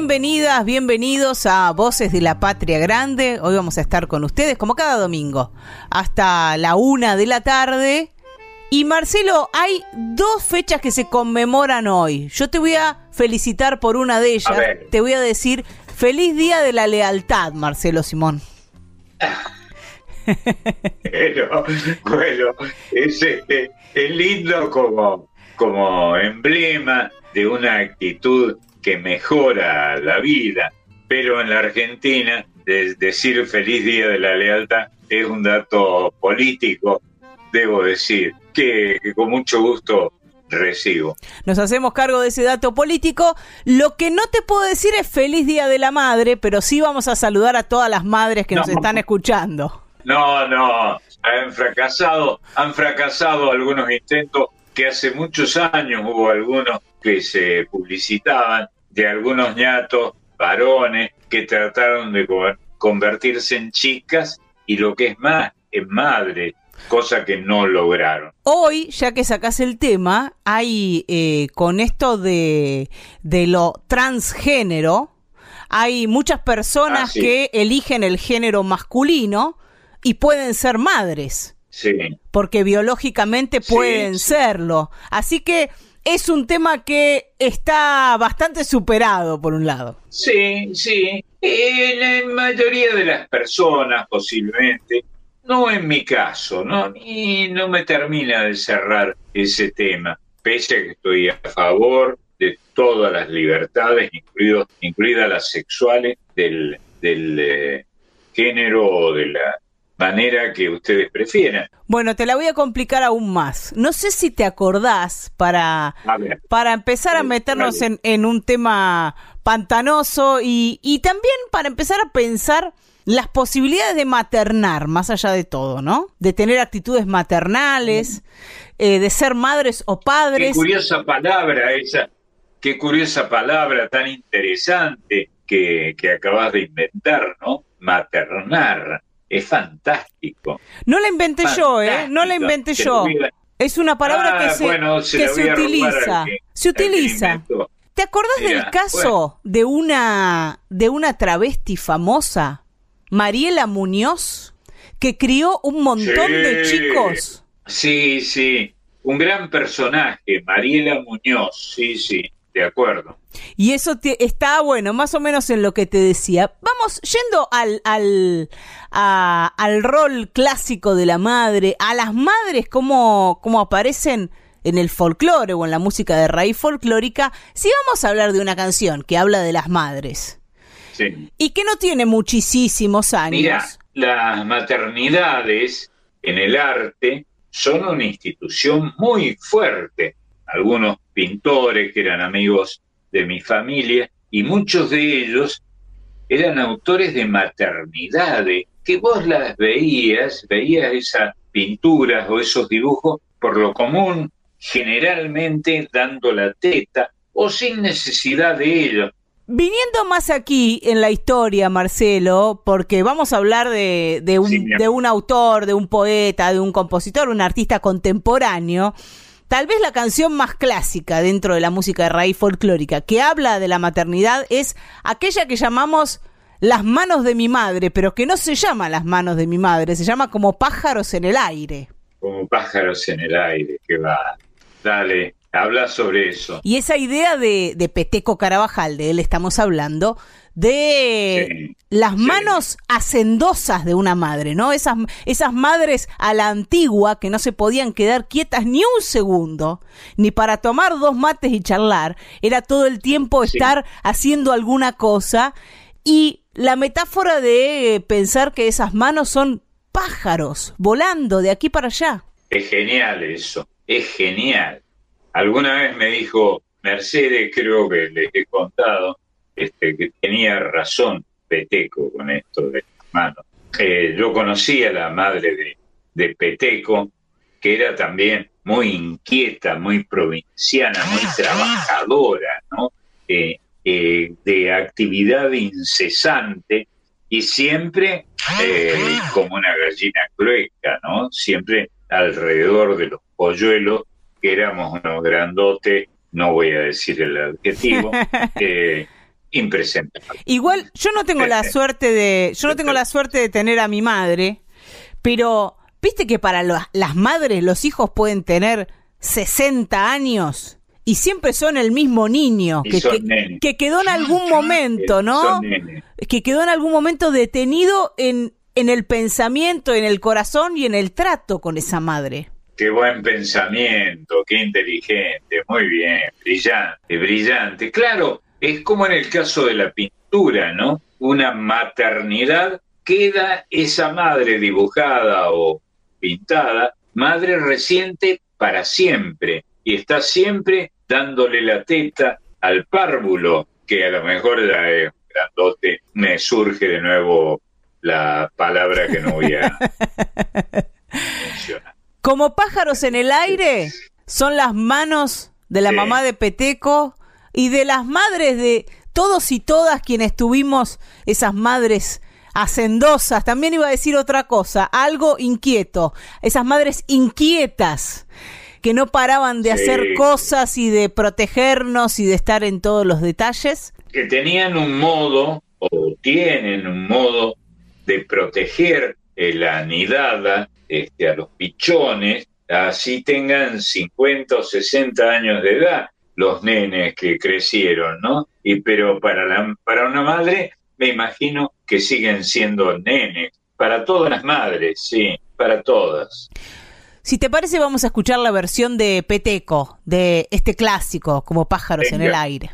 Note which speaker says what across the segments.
Speaker 1: Bienvenidas, bienvenidos a Voces de la Patria Grande. Hoy vamos a estar con ustedes, como cada domingo, hasta la una de la tarde. Y Marcelo, hay dos fechas que se conmemoran hoy. Yo te voy a felicitar por una de ellas. Te voy a decir feliz día de la lealtad, Marcelo Simón.
Speaker 2: bueno, bueno es, es lindo como, como emblema de una actitud que mejora la vida, pero en la Argentina decir feliz día de la lealtad es un dato político, debo decir, que, con mucho gusto recibo.
Speaker 1: Nos hacemos cargo de ese dato político. Lo que no te puedo decir es feliz Día de la Madre, pero sí vamos a saludar a todas las madres que nos están escuchando.
Speaker 2: No, no, han fracasado, han fracasado algunos intentos que hace muchos años hubo algunos que se publicitaban de algunos ñatos varones que trataron de convertirse en chicas y lo que es más, en madre, cosa que no lograron.
Speaker 1: Hoy, ya que sacas el tema, hay eh, con esto de, de lo transgénero, hay muchas personas ah, que eligen el género masculino y pueden ser madres.
Speaker 2: Sí.
Speaker 1: Porque biológicamente pueden serlo. Así que es un tema que está bastante superado, por un lado.
Speaker 2: Sí, sí. En la mayoría de las personas, posiblemente, no en mi caso, ¿no? Y no me termina de cerrar ese tema, pese a que estoy a favor de todas las libertades, incluidas las sexuales, del, del eh, género o de la manera que ustedes prefieran.
Speaker 1: Bueno, te la voy a complicar aún más. No sé si te acordás para, para empezar a meternos en, en, un tema pantanoso y, y también para empezar a pensar las posibilidades de maternar, más allá de todo, ¿no? De tener actitudes maternales, eh, de ser madres o padres.
Speaker 2: Qué curiosa palabra esa, qué curiosa palabra tan interesante que, que acabas de inventar, ¿no? Maternar es fantástico.
Speaker 1: No la inventé yo, ¿eh? No la inventé yo. Es una palabra que ah, se, que se utiliza. se utiliza. ¿Te acordás del caso de una de una travesti famosa, Mariela Muñoz, que crió un montón de chicos?
Speaker 2: Sí, sí, un gran personaje, Mariela Muñoz, sí, sí, de acuerdo.
Speaker 1: Y eso está bueno, más o menos en lo que te decía. Vamos yendo al, al, al rol clásico de la madre, a las madres como, como aparecen en el folclore o en la música de raíz folclórica, si vamos a hablar de una canción que habla de las madres. Y que no tiene muchísimos años.
Speaker 2: Mira, las maternidades en el arte son una institución muy fuerte. Algunos pintores que eran amigos de mi familia y muchos de ellos eran autores de maternidades, que vos las veías, veías esas pinturas o esos dibujos por lo común, generalmente dando la teta o sin necesidad de ello.
Speaker 1: Viniendo más aquí en la historia, Marcelo, porque vamos a hablar de, de, un, de un autor, de un poeta, de un compositor, un artista contemporáneo, Tal vez la canción más clásica dentro de la música de raíz folclórica que habla de la maternidad es aquella que llamamos Las manos de mi madre, pero que no se llama Las manos de mi madre, se llama como pájaros en el aire.
Speaker 2: Como pájaros en el aire, que va. Dale, habla sobre eso.
Speaker 1: Y esa idea de, de Peteco Carabajal, de él estamos hablando, de las manos hacendosas de una madre, ¿no? Esas, esas madres a la antigua que no se podían quedar quietas ni un segundo, ni para tomar dos mates y charlar, era todo el tiempo estar haciendo alguna cosa y la metáfora de pensar que esas manos son pájaros volando de aquí para allá.
Speaker 2: Es genial eso, es genial. Alguna vez me dijo Mercedes, creo que le he contado, este, que tenía razón Peteco con esto de las manos. Eh, yo conocí a la madre de, Peteco, que era también muy inquieta, muy provinciana, muy trabajadora, ¿no? Eh, eh, de actividad incesante y siempre como una gallina crueca, ¿no? Siempre alrededor de los polluelos, que éramos unos grandotes, no voy a decir el adjetivo, impresentable.
Speaker 1: Igual yo no tengo la suerte de yo no tengo la suerte de tener a mi madre, pero viste que para las madres los hijos pueden tener 60 años y siempre son el mismo niño que, que, quedó en algún momento, ¿no? Que quedó en algún momento detenido en en el pensamiento, en el corazón y en el trato con esa madre.
Speaker 2: Qué buen pensamiento, qué inteligente, muy bien, brillante, brillante. Claro, es como en el caso de la pintura, ¿no? Una maternidad queda esa madre dibujada o pintada, madre reciente para siempre, y está siempre dándole la teta al párvulo, que a lo mejor ya es grandote, me surge de nuevo la palabra que no voy a mencionar.
Speaker 1: Como pájaros en el aire, son las manos de la mamá de Peteco y de las madres de todos y todas quienes tuvimos esas madres hacendosas. También iba a decir otra cosa, algo inquieto, esas madres inquietas que no paraban de hacer cosas y de protegernos y de estar en todos los detalles.
Speaker 2: Que tenían un modo, o tienen un modo, de proteger la nidada este, a los pichones, así tengan 50 o 60 años de edad los nenes que crecieron, ¿no? Y pero para, para una madre me imagino que siguen siendo nenes, para todas las madres, sí, para todas.
Speaker 1: Si te parece, vamos a escuchar la versión de Peteco, de este clásico, como pájaros en el aire.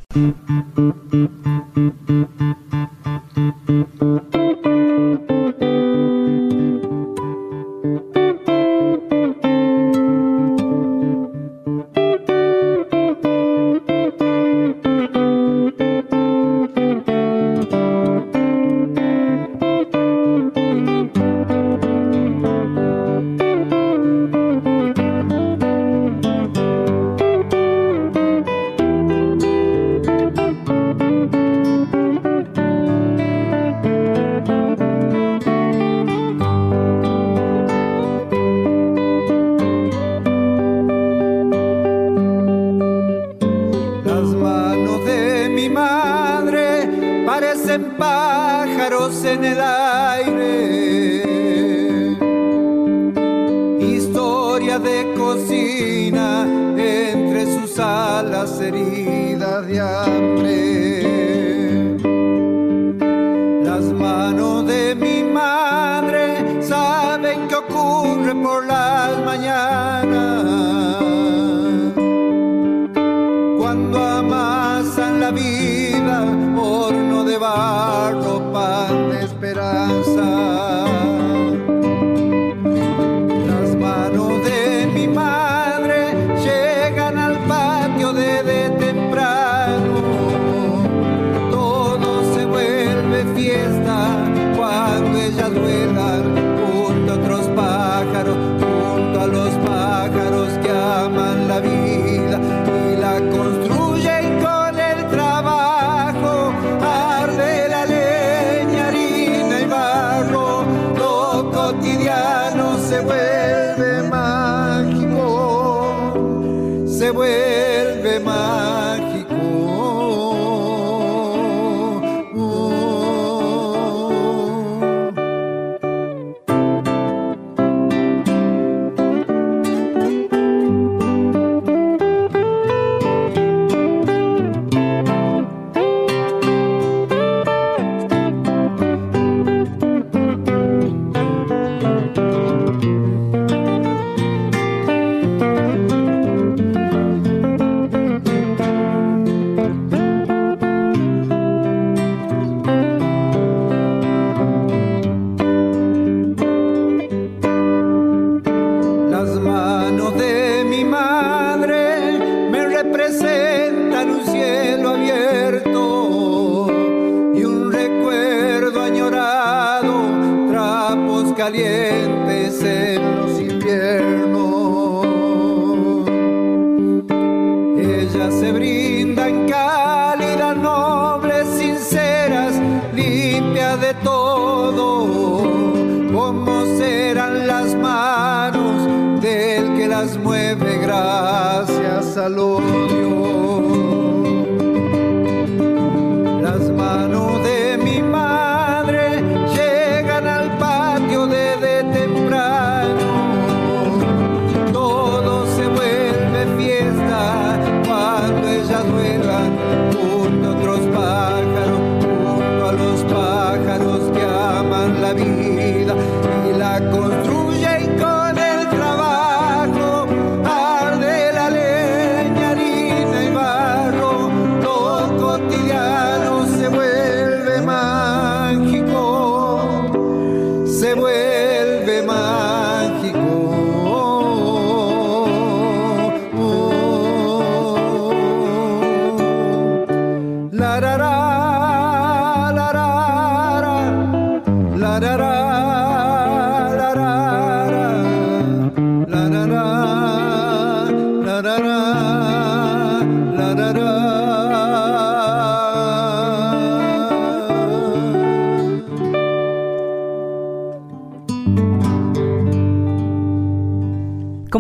Speaker 3: Manos del que las mueve gracias al odio.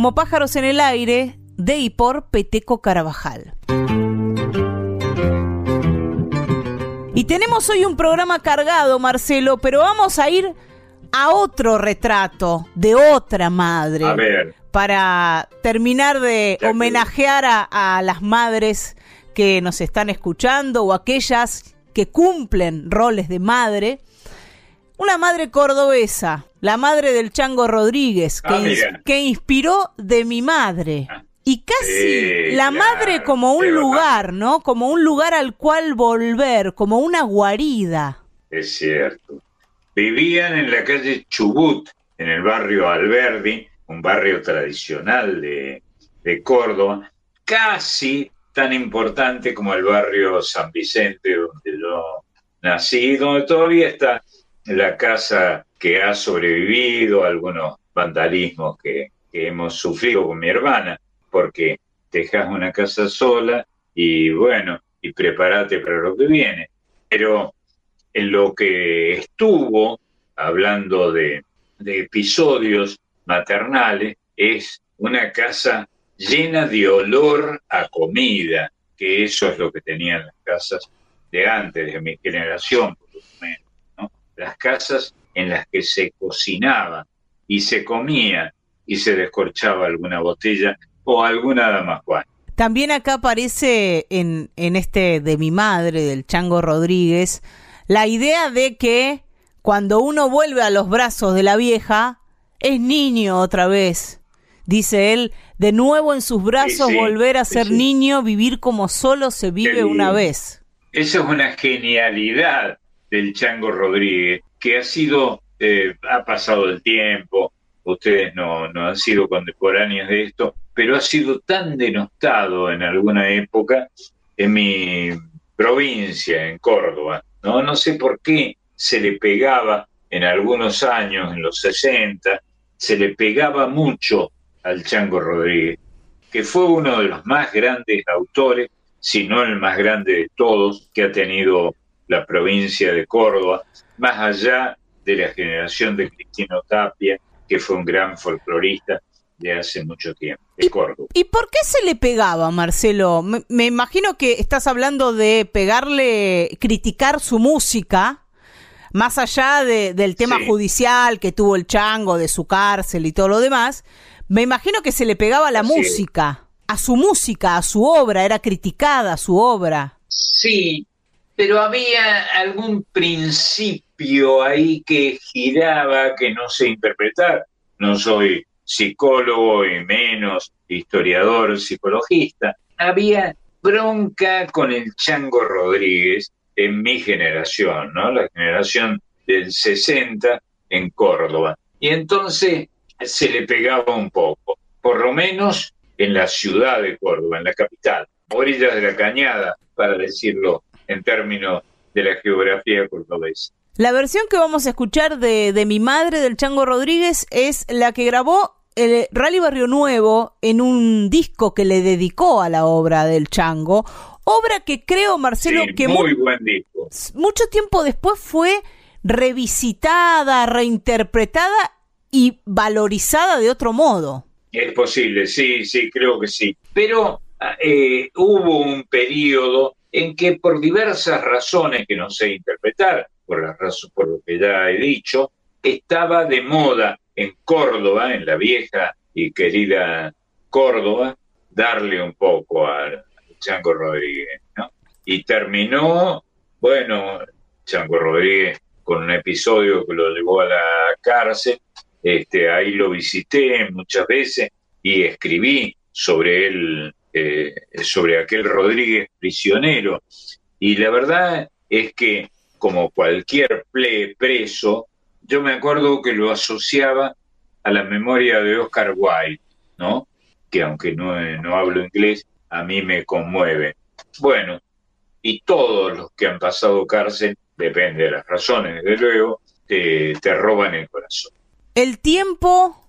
Speaker 1: Como pájaros en el aire, de y por Peteco Carabajal. Y tenemos hoy un programa cargado, Marcelo, pero vamos a ir a otro retrato de otra madre.
Speaker 2: A ver.
Speaker 1: Para terminar de homenajear a, a las madres que nos están escuchando o aquellas que cumplen roles de madre. Una madre cordobesa, la madre del Chango Rodríguez, que,
Speaker 2: Ah,
Speaker 1: ins- que inspiró de mi madre. Y casi
Speaker 2: Sí,
Speaker 1: la madre como un lugar, ¿no? Como un lugar al cual volver, como una guarida.
Speaker 2: Es cierto. Vivían en la calle Chubut, en el barrio Alberdi, un barrio tradicional de, de Córdoba, casi tan importante como el barrio San Vicente, donde yo nací, donde todavía está la casa que ha sobrevivido a algunos vandalismos que, hemos sufrido con mi hermana, porque dejas una casa sola y bueno, y prepárate para lo que viene. Pero en lo que estuvo, hablando de, de episodios maternales, es una casa llena de olor a comida, que eso es lo que tenían las casas de antes, de mi generación, por lo menos, ¿no? Las casas en las que se cocinaba y se comía y se descorchaba alguna botella o alguna dama Juan.
Speaker 1: También acá aparece en, en este de mi madre, del Chango Rodríguez, la idea de que cuando uno vuelve a los brazos de la vieja, es niño otra vez. Dice él, de nuevo en sus brazos
Speaker 2: Sí,
Speaker 1: volver a ser
Speaker 2: sí.
Speaker 1: niño, vivir como solo se vive una vez.
Speaker 2: Esa es una genialidad del Chango Rodríguez, que ha sido, eh, ha pasado el tiempo, ustedes no, no han sido contemporáneos de esto, pero ha sido tan denostado en alguna época en mi provincia, en Córdoba. No, no sé por qué se le pegaba en algunos años, en los 60, se le pegaba mucho al Chango Rodríguez, que fue uno de los más grandes autores si no el más grande de todos que ha tenido la provincia de Córdoba, más allá de la generación de Cristino Tapia, que fue un gran folclorista de hace mucho tiempo, de Córdoba.
Speaker 1: ¿Y por qué se le pegaba, Marcelo? Me, me imagino que estás hablando de pegarle, criticar su música, más allá de- del tema
Speaker 2: Sí.
Speaker 1: judicial que tuvo el chango, de su cárcel y todo lo demás. Me imagino que se le pegaba a la
Speaker 2: Así es.
Speaker 1: música, a su música, a su obra, era criticada su obra.
Speaker 2: Sí, pero había algún principio ahí que giraba, que no sé interpretar. No soy psicólogo y menos historiador, psicologista. Había bronca con el Chango Rodríguez en mi generación, ¿no? La generación del 60 en Córdoba. Y entonces se le pegaba un poco, por lo menos en la ciudad de Córdoba, en la capital. orillas de la cañada, para decirlo en términos de la geografía cordobesa.
Speaker 1: La versión que vamos a escuchar de, de Mi Madre del Chango Rodríguez es la que grabó el Rally Barrio Nuevo en un disco que le dedicó a la obra del Chango, obra que creo, Marcelo, que
Speaker 2: muy buen disco.
Speaker 1: mucho tiempo después fue revisitada, reinterpretada y valorizada de otro modo.
Speaker 2: Es posible, sí, sí, creo que sí. Pero eh, hubo un periodo en que por diversas razones que no sé interpretar, por, las por lo que ya he dicho, estaba de moda en Córdoba, en la vieja y querida Córdoba, darle un poco al Chango Rodríguez, ¿no? Y terminó, bueno, Chango Rodríguez con un episodio que lo llevó a la cárcel, este, ahí lo visité muchas veces y escribí sobre él, eh, sobre aquel Rodríguez prisionero. Y la verdad es que, como cualquier preso, yo me acuerdo que lo asociaba a la memoria de Oscar Wilde, ¿no? Que aunque no, no hablo inglés, a mí me conmueve. Bueno, y todos los que han pasado cárcel, depende de las razones, desde luego, te, te roban el corazón.
Speaker 1: El tiempo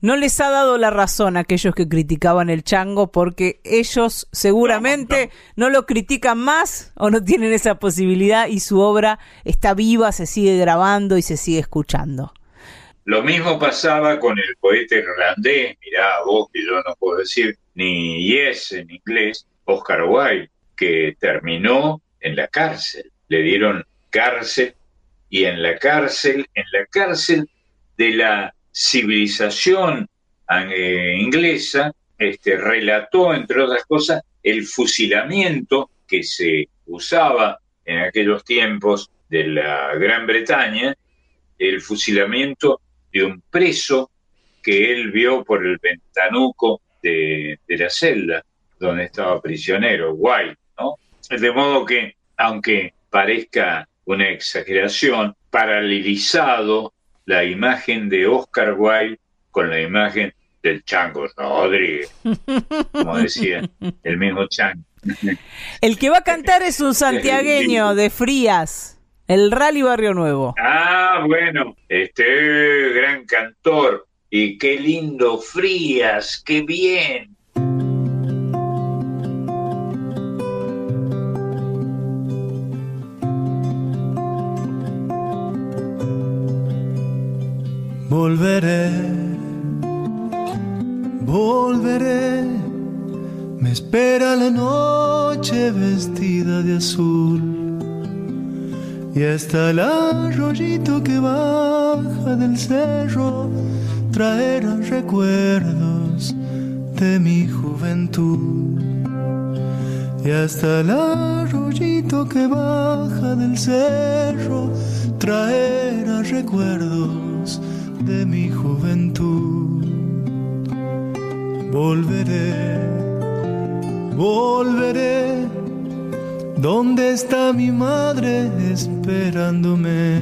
Speaker 1: no les ha dado la razón a aquellos que criticaban el chango porque ellos seguramente no, lo critican más o no tienen esa posibilidad y su obra está viva, se sigue grabando y se sigue escuchando.
Speaker 2: Lo mismo pasaba con el poeta irlandés, mirá vos que yo no puedo decir ni yes en inglés, Oscar Wilde, que terminó en la cárcel. Le dieron cárcel y en la cárcel, en la cárcel de la civilización eh, inglesa, este, relató, entre otras cosas, el fusilamiento que se usaba en aquellos tiempos de la Gran Bretaña, el fusilamiento de un preso que él vio por el ventanuco de, de la celda donde estaba prisionero, White, ¿no? De modo que, aunque parezca una exageración, paralelizado la imagen de Oscar Wilde con la imagen del Chango Rodríguez, como decía el mismo Chango.
Speaker 1: El que va a cantar es un santiagueño de Frías, el Rally Barrio Nuevo.
Speaker 2: Ah, bueno, este gran cantor. Y qué lindo Frías, qué bien.
Speaker 4: Volveré, volveré, me espera la noche vestida de azul. Y hasta el arroyito que baja del cerro traerá recuerdos de mi juventud. Y hasta el arroyito que baja del cerro traerá recuerdos de mi juventud. Volveré, volveré. ¿Dónde está mi madre esperándome?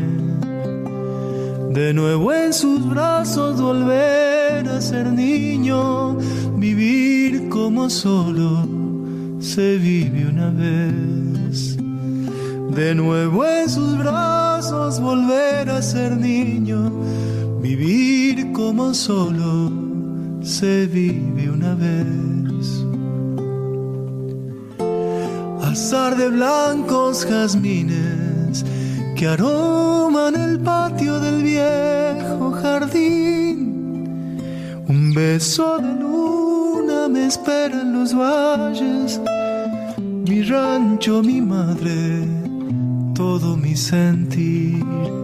Speaker 4: De nuevo en sus brazos volver a ser niño, vivir como solo se vive una vez. De nuevo en sus brazos volver a ser niño, Vivir como solo se vive una vez. Azar de blancos jazmines que aroman el patio del viejo jardín. Un beso de luna me espera en los valles. Mi rancho, mi madre, todo mi sentir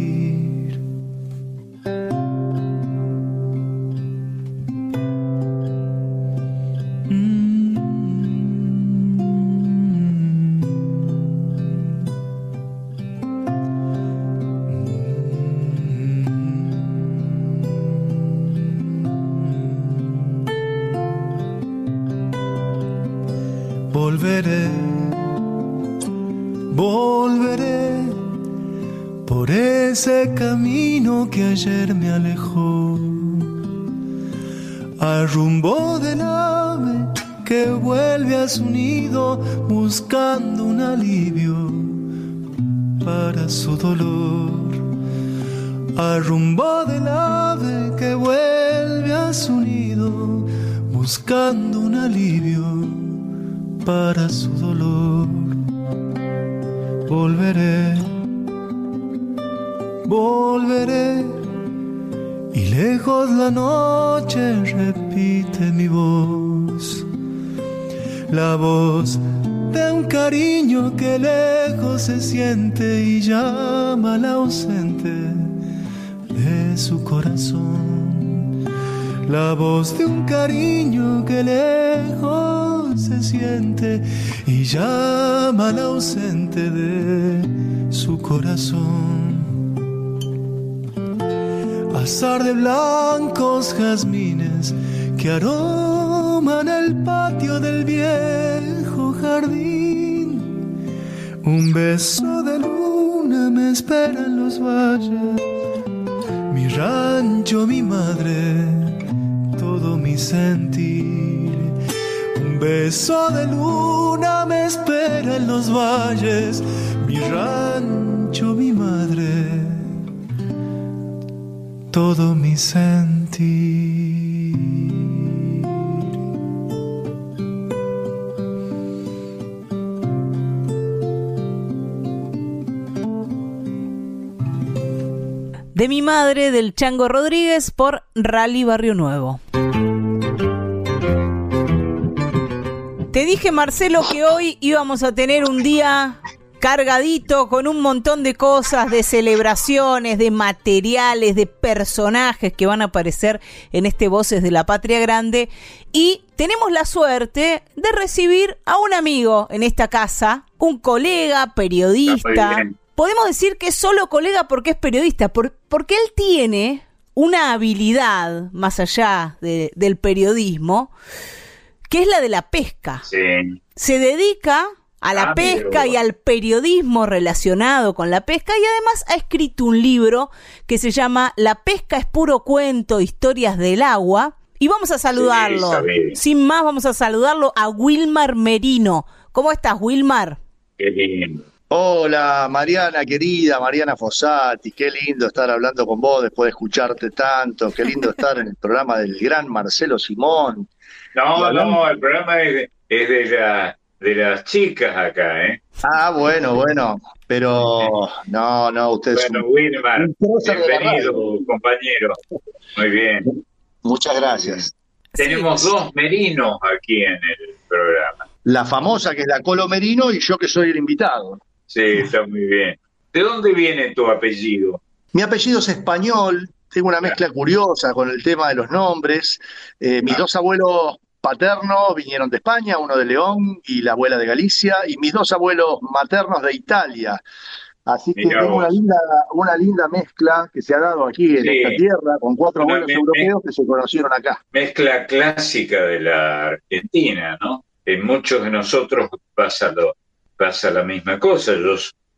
Speaker 4: Rumbo del ave que vuelve a su nido buscando un alivio para su dolor. Al rumbo del ave que vuelve a su nido buscando un alivio para su dolor. Volveré, volveré lejos la noche repite mi voz la voz de un cariño que lejos se siente y llama al ausente de su corazón. La voz de un cariño que lejos se siente y llama al ausente de su corazón. Azar de blancos jazmines que aroman el patio del viejo jardín. Un beso de luna me espera en los valles, mi rancho, mi madre, todo mi sentir. Un beso de luna me espera en los valles, mi rancho, mi madre, todo mi sentir.
Speaker 1: de mi madre del Chango Rodríguez por Rally Barrio Nuevo. Te dije, Marcelo, que hoy íbamos a tener un día cargadito con un montón de cosas, de celebraciones, de materiales, de personajes que van a aparecer en este Voces de la Patria Grande. Y tenemos la suerte de recibir a un amigo en esta casa, un colega, periodista, podemos decir que es solo colega porque es periodista, porque él tiene una habilidad más allá del periodismo, que es la de la pesca. Se dedica a la ah, pesca y al periodismo relacionado con la pesca y además ha escrito un libro que se llama La pesca es puro cuento, historias del agua. Y vamos a saludarlo. Sin más, vamos a saludarlo a Wilmar Merino. ¿Cómo estás, Wilmar?
Speaker 5: Qué lindo. Hola Mariana querida, Mariana Fossati, qué lindo estar hablando con vos después de escucharte tanto, qué lindo estar en el programa del gran Marcelo Simón.
Speaker 2: No, no, el programa es de, de, las chicas acá, ¿eh?
Speaker 5: Ah, bueno, bueno, pero no, no, ustedes
Speaker 2: Bueno, Wilmar, bienvenido, compañero. Muy bien.
Speaker 5: Muchas gracias.
Speaker 2: Tenemos dos merinos aquí en el programa.
Speaker 5: La famosa que es la Colo Merino y yo que soy el invitado.
Speaker 2: Sí, está muy bien. ¿De dónde viene tu apellido?
Speaker 5: Mi apellido es español, tengo una mezcla curiosa con el tema de los nombres. Eh, mis ah. dos abuelos paternos vinieron de España, uno de León y la abuela de Galicia, y mis dos abuelos maternos de Italia. Así que tengo una linda, una linda mezcla que se ha dado aquí en esta tierra con cuatro abuelos europeos que se conocieron acá.
Speaker 2: Mezcla clásica de la Argentina, ¿no? En muchos de nosotros pasa lo, pasa la misma cosa.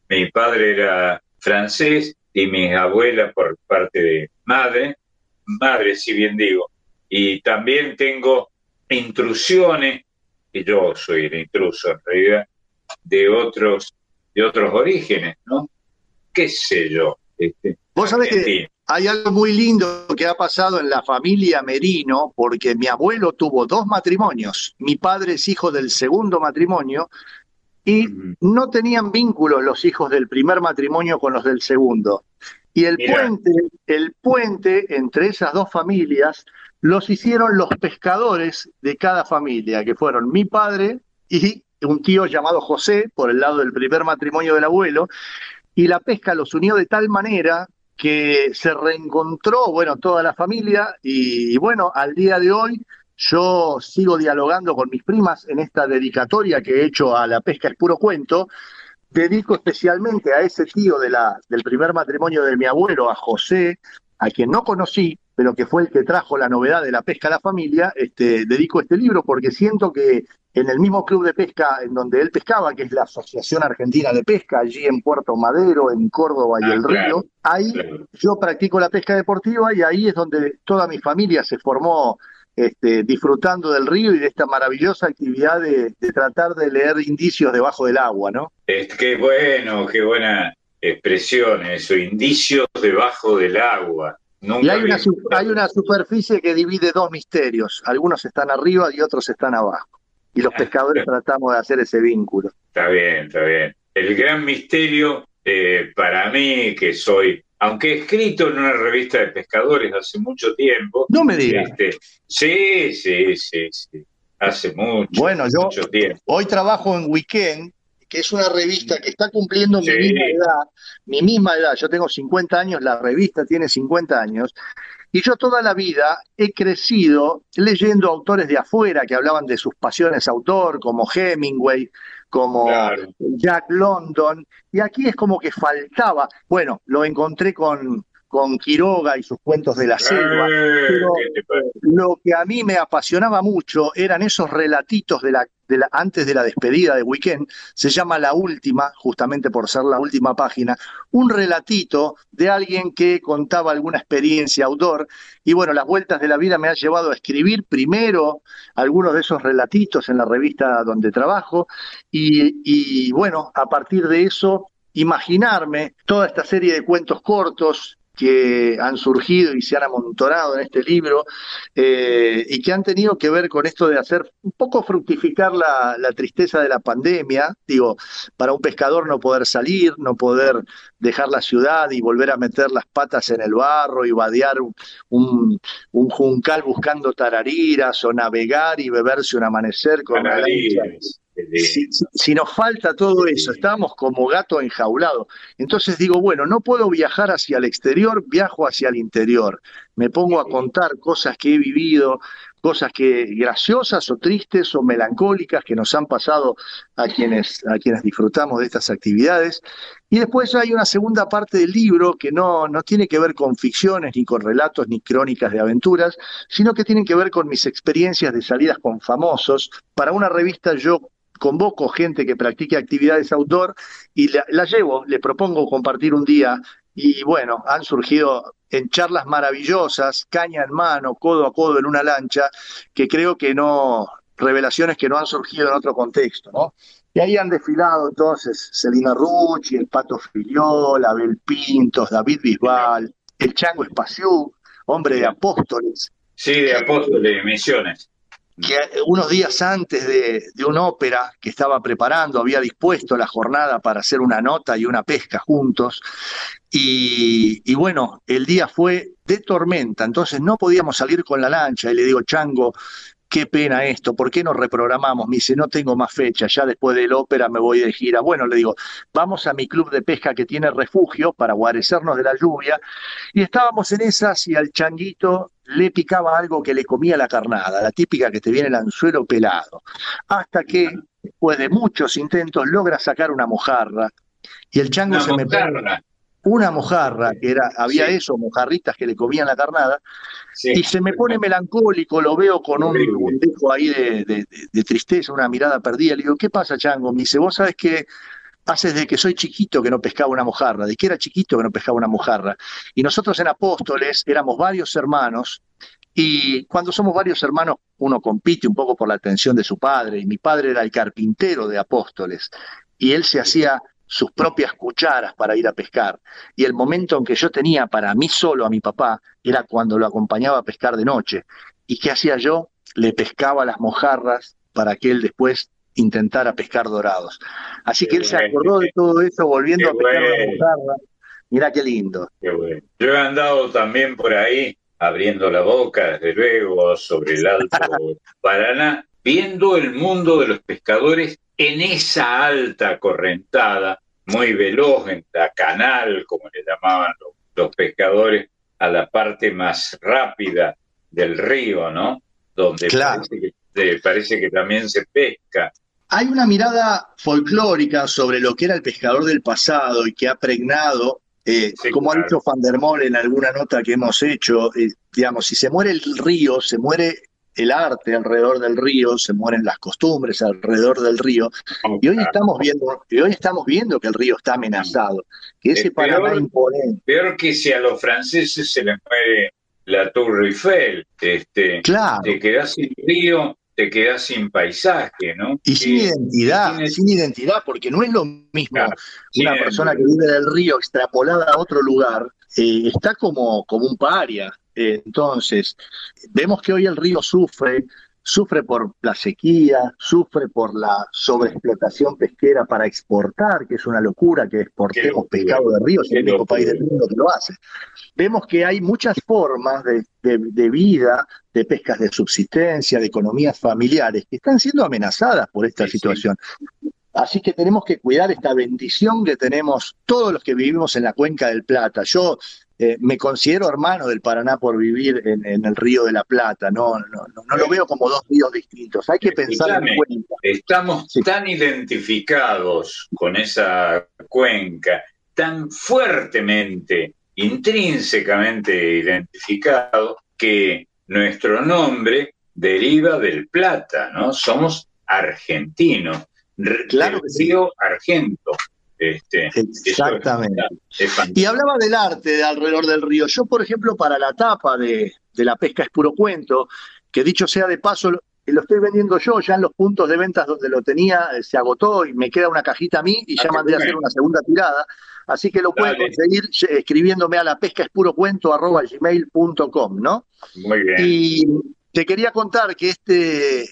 Speaker 2: mi padre era francés y mi abuela por parte de madre, madre si bien digo, y también tengo intrusiones, y yo soy el intruso en realidad, de otros, de otros orígenes, ¿no? ¿Qué sé yo?
Speaker 5: Este, Vos sabés que hay algo muy lindo que ha pasado en la familia Merino, porque mi abuelo tuvo dos matrimonios. Mi padre es hijo del segundo matrimonio y no tenían vínculos los hijos del primer matrimonio con los del segundo. Y el puente, el puente entre esas dos familias los hicieron los pescadores de cada familia, que fueron mi padre y un tío llamado José, por el lado del primer matrimonio del abuelo, y la pesca los unió de tal manera que se reencontró, bueno, toda la familia, y bueno, al día de hoy yo sigo dialogando con mis primas en esta dedicatoria que he hecho a la pesca es puro cuento. Dedico especialmente a ese tío de la, del primer matrimonio de mi abuelo, a José, a quien no conocí, pero que fue el que trajo la novedad de la pesca a la familia, este, dedico este libro porque siento que en el mismo club de pesca en donde él pescaba, que es la Asociación Argentina de Pesca, allí en Puerto Madero, en Córdoba y
Speaker 2: Ah,
Speaker 5: el
Speaker 2: claro,
Speaker 5: Río, ahí
Speaker 2: claro.
Speaker 5: yo practico la pesca deportiva y ahí es donde toda mi familia se formó este, disfrutando del río y de esta maravillosa actividad de, de tratar de leer indicios debajo del agua, ¿no?
Speaker 2: Es, qué bueno, qué buena expresión eso, indicios debajo del agua. Nunca
Speaker 5: Y hay una, hay una superficie que divide dos misterios, algunos están arriba y otros están abajo. Y los
Speaker 2: Ah,
Speaker 5: pescadores tratamos de hacer ese vínculo.
Speaker 2: Está bien, está bien. El gran misterio eh, para mí, que soy, aunque he escrito en una revista de pescadores hace mucho tiempo,
Speaker 5: No me digas.
Speaker 2: este, sí, sí, sí, sí, hace mucho,
Speaker 5: Bueno, yo
Speaker 2: mucho tiempo.
Speaker 5: hoy trabajo en Weekend, que es una revista que está cumpliendo mi misma edad, mi misma edad, yo tengo 50 años, la revista tiene 50 años, y yo toda la vida he crecido leyendo autores de afuera que hablaban de sus pasiones autor, como Hemingway, como
Speaker 2: Claro.
Speaker 5: Jack London, y aquí es como que faltaba, bueno, lo encontré con, con Quiroga y sus cuentos de la selva,
Speaker 2: Eh,
Speaker 5: pero-
Speaker 2: ¿qué te parece?
Speaker 5: lo que a mí me apasionaba mucho eran esos relatitos de la, antes de la despedida de Weekend, se llama La Última, justamente por ser la última página, un relatito de alguien que contaba alguna experiencia outdoor, y bueno, las vueltas de la vida me han llevado a escribir primero algunos de esos relatitos en la revista donde trabajo, y bueno, a partir de eso, imaginarme toda esta serie de cuentos cortos que han surgido y se han amontonado en este libro eh, y que han tenido que ver con esto de hacer un poco fructificar la, la tristeza de la pandemia. Digo, para un pescador no poder salir, no poder dejar la ciudad y volver a meter las patas en el barro y vadear un, un, un juncal buscando tarariras o navegar y beberse un amanecer con una si nos falta todo eso, estamos como gato enjaulado. Entonces digo, bueno, no puedo viajar hacia el exterior, viajo hacia el interior. Me pongo a contar cosas que he vivido, cosas que graciosas o tristes o melancólicas que nos han pasado a quienes, a quienes disfrutamos de estas actividades. Y después hay una segunda parte del libro que no, no tiene que ver con ficciones, ni con relatos, ni crónicas de aventuras, sino que tienen que ver con mis experiencias de salidas con famosos. Para una revista yo convoco gente que practique actividades outdoor y la, la llevo, le propongo compartir un día y bueno, han surgido en charlas maravillosas, caña en mano, codo a codo en una lancha, que creo que no, revelaciones que no han surgido en otro contexto, ¿no? Y ahí han desfilado entonces Celina Rucci, el Pato Filiol, Abel Pintos, David Bisbal, el Chango Espaciú, hombre de apóstoles,
Speaker 2: Sí, de apóstoles, misiones.
Speaker 5: Que unos días antes de, de una ópera que estaba preparando, había dispuesto la jornada para hacer una nota y una pesca juntos. Y, bueno, el día fue de tormenta, entonces no podíamos salir con la lancha. Y le digo, Chango, qué pena esto, ¿por qué nos reprogramamos? Me dice, no tengo más fecha, ya después de la ópera me voy de gira. Bueno, le digo, vamos a mi club de pesca que tiene refugio para guarecernos de la lluvia. Y estábamos en esas y al changuito le picaba algo que le comía la carnada, la típica que te viene el anzuelo pelado. Hasta que, después de muchos intentos, logra sacar una mojarra. Y el chango
Speaker 2: Una
Speaker 5: se me pone
Speaker 2: mojarra.
Speaker 5: una mojarra, que era, había
Speaker 2: Sí.
Speaker 5: eso, mojarritas que le comían la carnada,
Speaker 2: Sí.
Speaker 5: y se me pone melancólico, lo veo con un, un dejo ahí de, de- tristeza, una mirada perdida. Le digo, ¿qué pasa, Chango? Me dice, vos sabés que hace desde que soy chiquito que no pescaba una mojarra, de que era chiquito que no pescaba una mojarra. Y nosotros en Apóstoles éramos varios hermanos, y cuando somos varios hermanos, uno compite un poco por la atención de su padre, y mi padre era el carpintero de Apóstoles, y él se hacía sus propias cucharas para ir a pescar. Y el momento en que yo tenía para mí solo a mi papá era cuando lo acompañaba a pescar de noche. ¿Y qué hacía yo? Le pescaba las mojarras para que él después intentara pescar dorados. Así que él se acordó de todo eso volviendo a pescar la mojarra. Mirá qué lindo.
Speaker 2: Qué bueno. Yo he andado también por ahí, abriendo la boca, desde luego, sobre el Alto Paraná, viendo el mundo de los pescadores en esa alta correntada, muy veloz, en la canal, como le llamaban los, los pescadores, a la parte más rápida del río, ¿no? Donde
Speaker 5: Claro.
Speaker 2: parece, que, eh, parece que también se pesca.
Speaker 5: Hay una mirada folclórica sobre lo que era el pescador del pasado y que ha pregnado, eh,
Speaker 2: Sí,
Speaker 5: como ha dicho Van der Moel en alguna nota que hemos hecho, eh, digamos, si se muere el río, se muere el arte alrededor del río, se mueren las costumbres alrededor del río. Y hoy estamos viendo, y hoy estamos viendo que el río está amenazado, que ese Paraná imponente.
Speaker 2: Peor que si a los franceses se les muere la Tour Eiffel, este,
Speaker 5: claro.
Speaker 2: te quedas sin río, te quedas sin paisaje, ¿no?
Speaker 5: Y sin identidad, sin identidad, porque no es lo mismo una persona que vive del río extrapolada a otro lugar, eh, está como, como un paria. entonces, vemos que hoy el río sufre, sufre por la sequía, sufre por la sobreexplotación pesquera para exportar, que es una locura que exportemos pescado de río, es el único país del mundo que lo hace. Vemos que hay muchas formas de, vida, de pescas de subsistencia, de economías familiares, que están siendo amenazadas por esta situación. Así que tenemos que cuidar esta bendición que tenemos todos los que vivimos en la cuenca del Plata. Yo eh, me considero hermano del Paraná por vivir en, el río de la Plata, no, no, no, lo veo como dos ríos distintos, hay que pensar en cuenca.
Speaker 2: Estamos tan identificados con esa cuenca, tan fuertemente, intrínsecamente identificados, que nuestro nombre deriva del Plata, ¿no? Somos argentinos
Speaker 5: Claro
Speaker 2: que río Argento. Este,
Speaker 5: Exactamente. y hablaba del arte de alrededor del río. Yo, por ejemplo, para la tapa de, La pesca es puro cuento, que dicho sea de paso, lo, estoy vendiendo yo, ya en los puntos de ventas donde lo tenía eh, se agotó y me queda una cajita a mí y ya ah, mandé a hacer una segunda tirada. Así que lo pueden conseguir escribiéndome a la pesca es puro cuento arroba gmail.com, ¿no?
Speaker 2: Muy bien.
Speaker 5: Y te quería contar que este,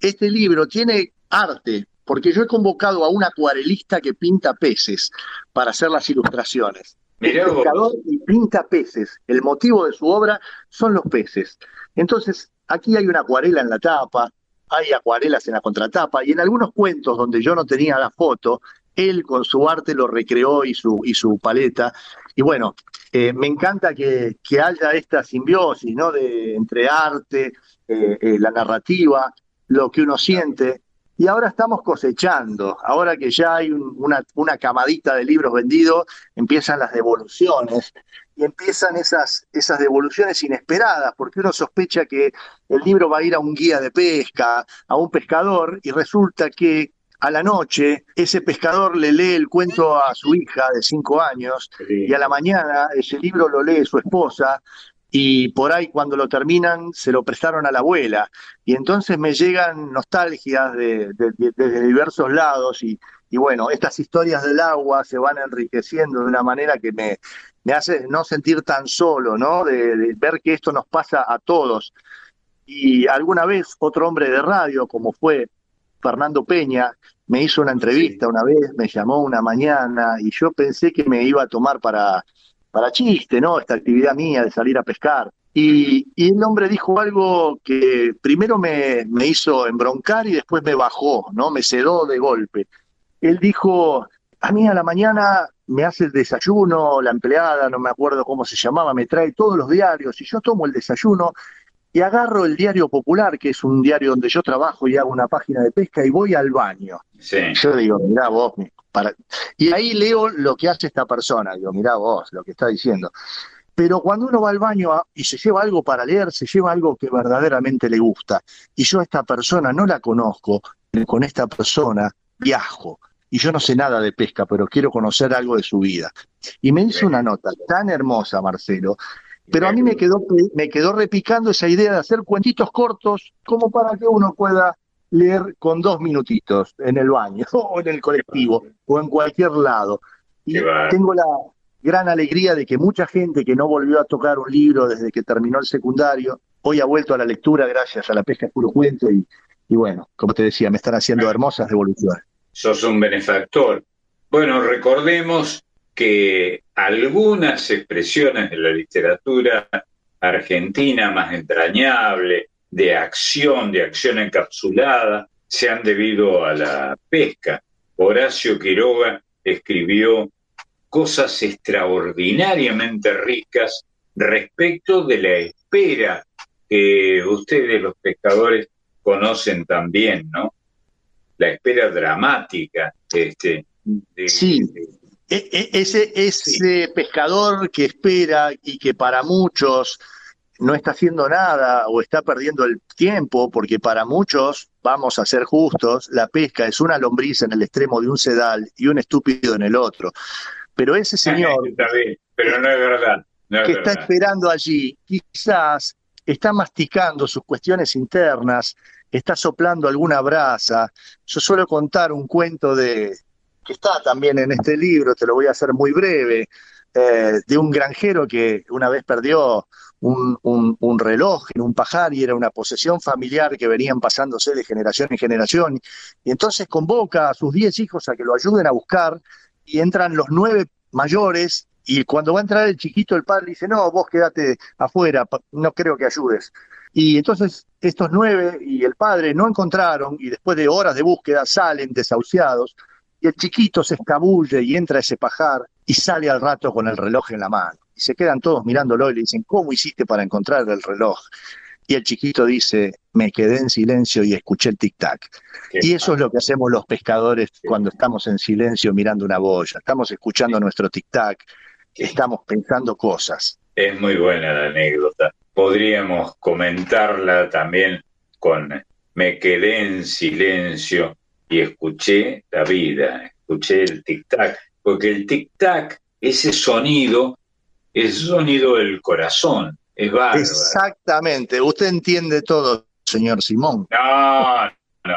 Speaker 5: este libro tiene arte, porque yo he convocado a un acuarelista que pinta peces para hacer las ilustraciones. El pescador y pinta peces. El motivo de su obra son los peces. Entonces, aquí hay una acuarela en la tapa, hay acuarelas en la contratapa, y en algunos cuentos donde yo no tenía la foto, él con su arte lo recreó y su, y su paleta. Y bueno, eh, me encanta que, haya esta simbiosis ¿no? de, entre arte, eh, eh, la narrativa, lo que uno siente. Y ahora estamos cosechando, ahora que ya hay una, una, camadita de libros vendidos, empiezan las devoluciones. Y empiezan esas, esas devoluciones inesperadas, porque uno sospecha que el libro va a ir a un guía de pesca, a un pescador, y resulta que a la noche ese pescador le lee el cuento a su hija de cinco años y a la mañana ese libro lo lee su esposa y por ahí cuando lo terminan se lo prestaron a la abuela. Y entonces me llegan nostalgias de, desde diversos lados y, bueno, estas historias del agua se van enriqueciendo de una manera que me, me hace no sentir tan solo, ¿no? De, ver que esto nos pasa a todos. Y alguna vez otro hombre de radio, como fue Fernando Peña, me hizo una entrevista una vez, me llamó una mañana y yo pensé que me iba a tomar para para chiste, ¿no? Esta actividad mía de salir a pescar. Y, el hombre dijo algo que primero me, me, hizo embroncar y después me bajó, ¿no? Me sedó de golpe. Él dijo, a mí a la mañana me hace el desayuno, la empleada, no me acuerdo cómo se llamaba, me trae todos los diarios y yo tomo el desayuno y agarro el diario popular, que es un diario donde yo trabajo y hago una página de pesca y voy al baño.
Speaker 2: Sí.
Speaker 5: Yo digo, mirá vos, y ahí leo lo que hace esta persona, digo, mirá vos, lo que está diciendo. Pero cuando uno va al baño y se lleva algo para leer, se lleva algo que verdaderamente le gusta. Y yo a esta persona no la conozco, con esta persona viajo. Y yo no sé nada de pesca, pero quiero conocer algo de su vida. Y me hizo una nota tan hermosa, Marcelo, pero a mí me quedó, me quedó repicando esa idea de hacer cuentitos cortos como para que uno pueda leer con dos minutitos en el baño o en el colectivo o en cualquier lado. Y tengo la gran alegría de que mucha gente que no volvió a tocar un libro desde que terminó el secundario, hoy ha vuelto a la lectura gracias a la pesca es puro cuento y, y bueno, como te decía, me están haciendo hermosas devoluciones.
Speaker 2: Sos un benefactor. Bueno, recordemos que algunas expresiones de la literatura argentina más entrañable, de acción, de acción encapsulada, se han debido a la pesca. Horacio Quiroga escribió cosas extraordinariamente ricas respecto de la espera que ustedes los pescadores conocen también, ¿no? La espera dramática. Este,
Speaker 5: sí, e, e, ese, ese pescador que espera y que para muchos no está haciendo nada o está perdiendo el tiempo, porque para muchos, vamos a ser justos, la pesca es una lombriz en el extremo de un sedal y un estúpido en el otro. Pero ese señor...
Speaker 2: pero no es verdad.
Speaker 5: que está esperando allí, quizás está masticando sus cuestiones internas, está soplando alguna brasa. Yo suelo contar un cuento de que está también en este libro, te lo voy a hacer muy breve, eh, de un granjero que una vez perdió un, un, reloj en un pajar y era una posesión familiar que venían pasándose de generación en generación. Y entonces convoca a sus diez hijos a que lo ayuden a buscar y entran los nueve mayores y cuando va a entrar el chiquito, el padre dice, no, vos quédate afuera, no creo que ayudes. Y entonces estos nueve y el padre no encontraron y después de horas de búsqueda salen desahuciados y el chiquito se escabulle y entra a ese pajar y sale al rato con el reloj en la mano. Y se quedan todos mirándolo y le dicen, ¿cómo hiciste para encontrar el reloj? Y el chiquito dice, me quedé en silencio y escuché el tic-tac. Y eso es lo que hacemos los pescadores cuando estamos en silencio mirando una boya. Estamos escuchando nuestro tic-tac, estamos pensando cosas.
Speaker 2: Es muy buena la anécdota. Podríamos comentarla también con me quedé en silencio y escuché la vida, escuché el tic-tac, porque el tic-tac, ese sonido, es sonido del corazón, es bárbaro.
Speaker 5: Exactamente, usted entiende todo, señor Simón.
Speaker 2: No, no,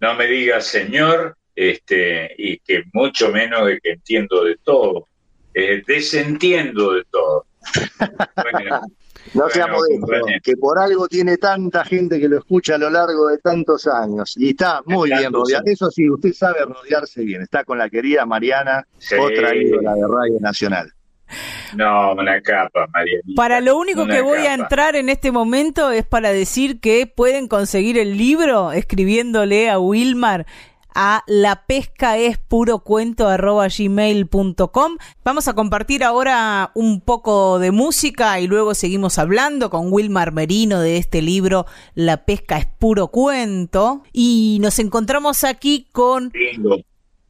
Speaker 2: no me diga señor, este, y que mucho menos de que entiendo de todo, eh, desentiendo de todo.
Speaker 5: No sea modesto, que por algo tiene tanta gente que lo escucha a lo largo de tantos años y está muy bien rodeado. Eso sí, usted sabe rodearse bien. Está con la querida Mariana, otra ídola de Radio Nacional.
Speaker 2: No, una capa, Mariana.
Speaker 1: Para lo único que voy a entrar en este momento es para decir que pueden conseguir el libro escribiéndole a Wilmar a la pesca es puro cuento gmail.com. Vamos a compartir ahora un poco de música y luego seguimos hablando con Wilmar Merino de este libro La pesca es puro cuento. Y nos encontramos aquí con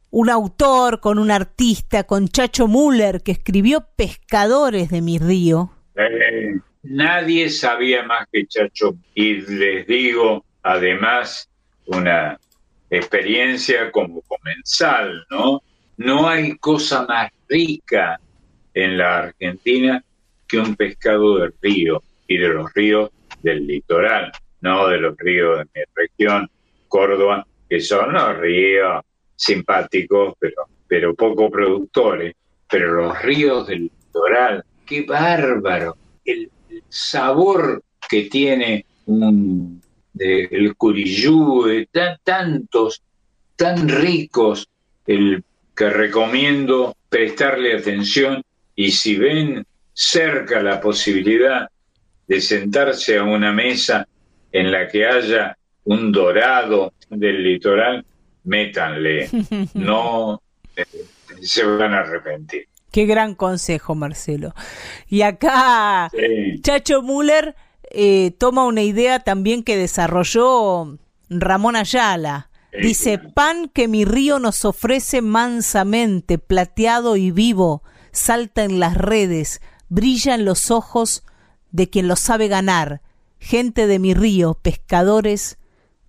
Speaker 1: un autor, con un artista, con Chacho Müller, que escribió Pescadores de mi río.
Speaker 2: Eh, nadie sabía más que Chacho. Y les digo, además, una experiencia como comensal, ¿no? No hay cosa más rica en la Argentina que un pescado del río y de los ríos del litoral, no de los ríos de mi región, Córdoba, que son los ríos simpáticos, pero, pero poco productores, pero los ríos del litoral, qué bárbaro, el sabor que tiene un, del curiyú, de tantos, tan ricos, el que recomiendo prestarle atención y si ven cerca la posibilidad de sentarse a una mesa en la que haya un dorado del litoral, métanle, no eh, se van a arrepentir.
Speaker 1: Qué gran consejo, Marcelo. Y acá, Chacho Müller eh, toma una idea también que desarrolló Ramón Ayala. Dice, pan que mi río nos ofrece mansamente, plateado y vivo, salta en las redes, brilla en los ojos de quien lo sabe ganar, gente de mi río, pescadores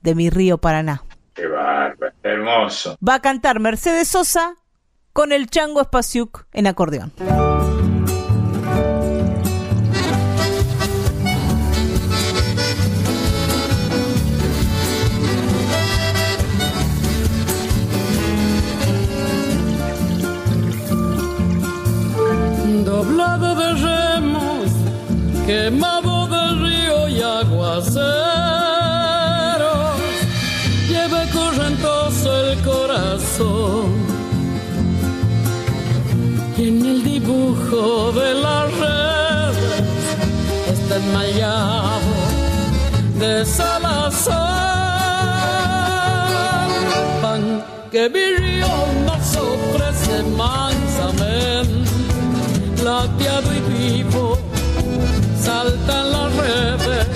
Speaker 1: de mi río Paraná.
Speaker 2: Qué bárbaro, hermoso.
Speaker 1: Va a cantar Mercedes Sosa con el Chango Espaciuc en acordeón.
Speaker 6: Pan que río nos ofrece mansamente, plateado y vivo saltan las redes.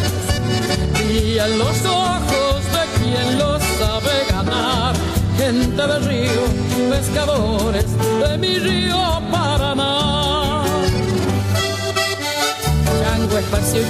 Speaker 6: Y en los ojos de quien lo sabe ganar, gente del río, pescadores de mi río Paraná. Chango espacio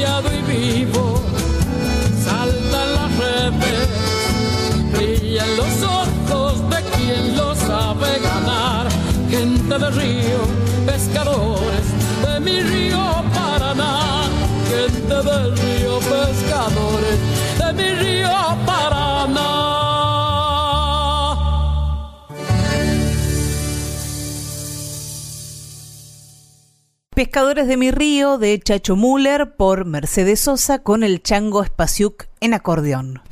Speaker 6: plateado y vivo, salta en las redes, brillan los ojos de quien lo sabe ganar, gente de río, pescadores de mi río Paraná, gente del río, pescadores
Speaker 1: Pescadores de mi río de Chacho Müller por Mercedes Sosa con el Chango Spasiuk en acordeón.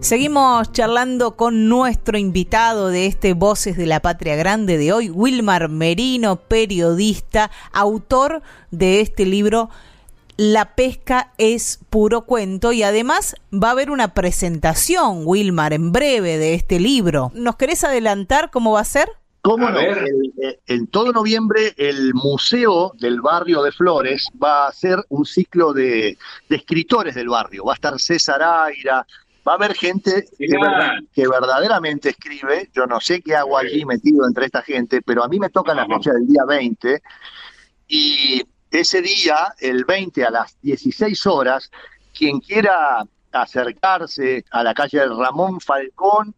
Speaker 1: Seguimos charlando con nuestro invitado de este Voces de la Patria Grande de hoy, Wilmar Merino, periodista, autor de este libro La pesca es puro cuento y además va a haber una presentación, Wilmar, en breve de este libro. ¿Nos querés adelantar cómo va a ser?
Speaker 5: ¿Cómo no? en todo noviembre el Museo del Barrio de Flores va a hacer un ciclo de, escritores del barrio. Va a estar César Aira, va a haber gente que, verdaderamente escribe. Yo no sé qué hago allí metido entre esta gente, pero a mí me toca la fecha del día 20 y ese día, el 20 a las 16 horas, quien quiera acercarse a la calle Ramón Falcón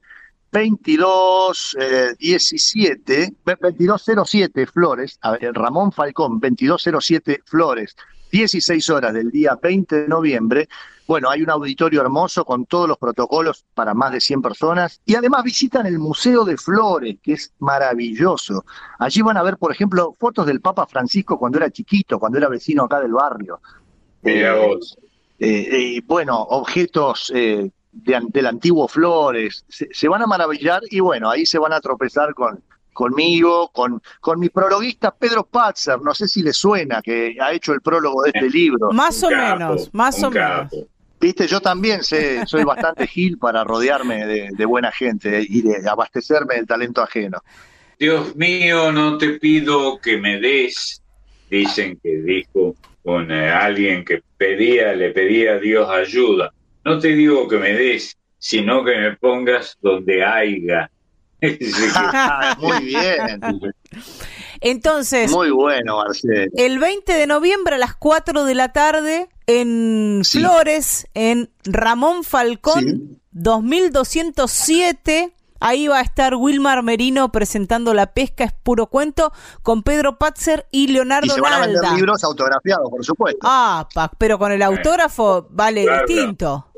Speaker 5: 22 17, 2207 Flores, a ver, Ramón Falcón, 2207 Flores, 16 horas del día 20 de noviembre. Bueno, hay un auditorio hermoso con todos los protocolos para más de 100 personas y además visitan el Museo de Flores, que es maravilloso. Allí van a ver, por ejemplo, fotos del Papa Francisco cuando era chiquito, cuando era vecino acá del barrio.
Speaker 2: Mira
Speaker 5: eh, eh, bueno, objetos eh, del antiguo Flores, se, van a maravillar y bueno, ahí se van a tropezar con conmigo, con, con mi prologuista Pedro Patzer, no sé si le suena, que ha hecho el prólogo de este libro.
Speaker 1: Más o menos, más o menos.
Speaker 5: Viste, yo también sé, soy bastante gil para rodearme de, buena gente y de abastecerme del talento ajeno.
Speaker 2: Dios mío, no te pido que me des, dicen que dijo con eh, alguien que pedía, le pedía a Dios ayuda no te digo que me des, sino que me pongas donde haya.
Speaker 5: Muy bien.
Speaker 1: Entonces,
Speaker 5: muy bueno, Marcelo.
Speaker 1: El 20 de noviembre a las 4 de la tarde en Flores, en Ramón Falcón, 2207 Ahí va a estar Wilmar Merino presentando La pesca es puro cuento con Pedro Patzer y Leonardo y se van a vender
Speaker 5: libros autografiados, por supuesto.
Speaker 1: Ah, pero con el autógrafo vale distinto.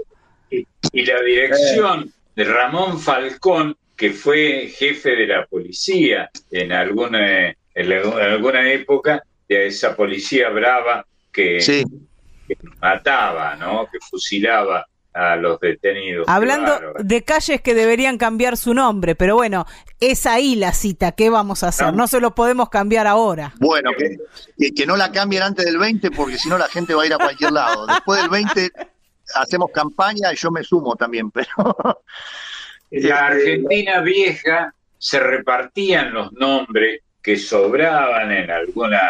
Speaker 2: Y, la dirección de Ramón Falcón, que fue jefe de la policía en alguna, en alguna época, de esa policía brava que, que mataba, ¿no? que fusilaba a los detenidos.
Speaker 1: Hablando de calles que deberían cambiar su nombre, pero bueno, es ahí la cita, ¿qué vamos a hacer? No se lo podemos cambiar ahora.
Speaker 5: Bueno, que, que no la cambien antes del 20 porque si no la gente va a ir a cualquier lado. Después del 20 hacemos campaña y yo me sumo también, pero...
Speaker 2: La Argentina vieja se repartían los nombres que sobraban en alguna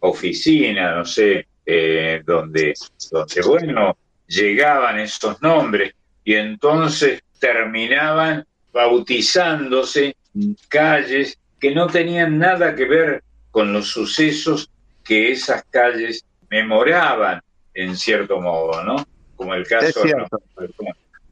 Speaker 2: oficina, no sé, eh, donde, donde, bueno, llegaban esos nombres y entonces terminaban bautizándose calles que no tenían nada que ver con los sucesos que esas calles memoraban en cierto modo, ¿no? Como el caso de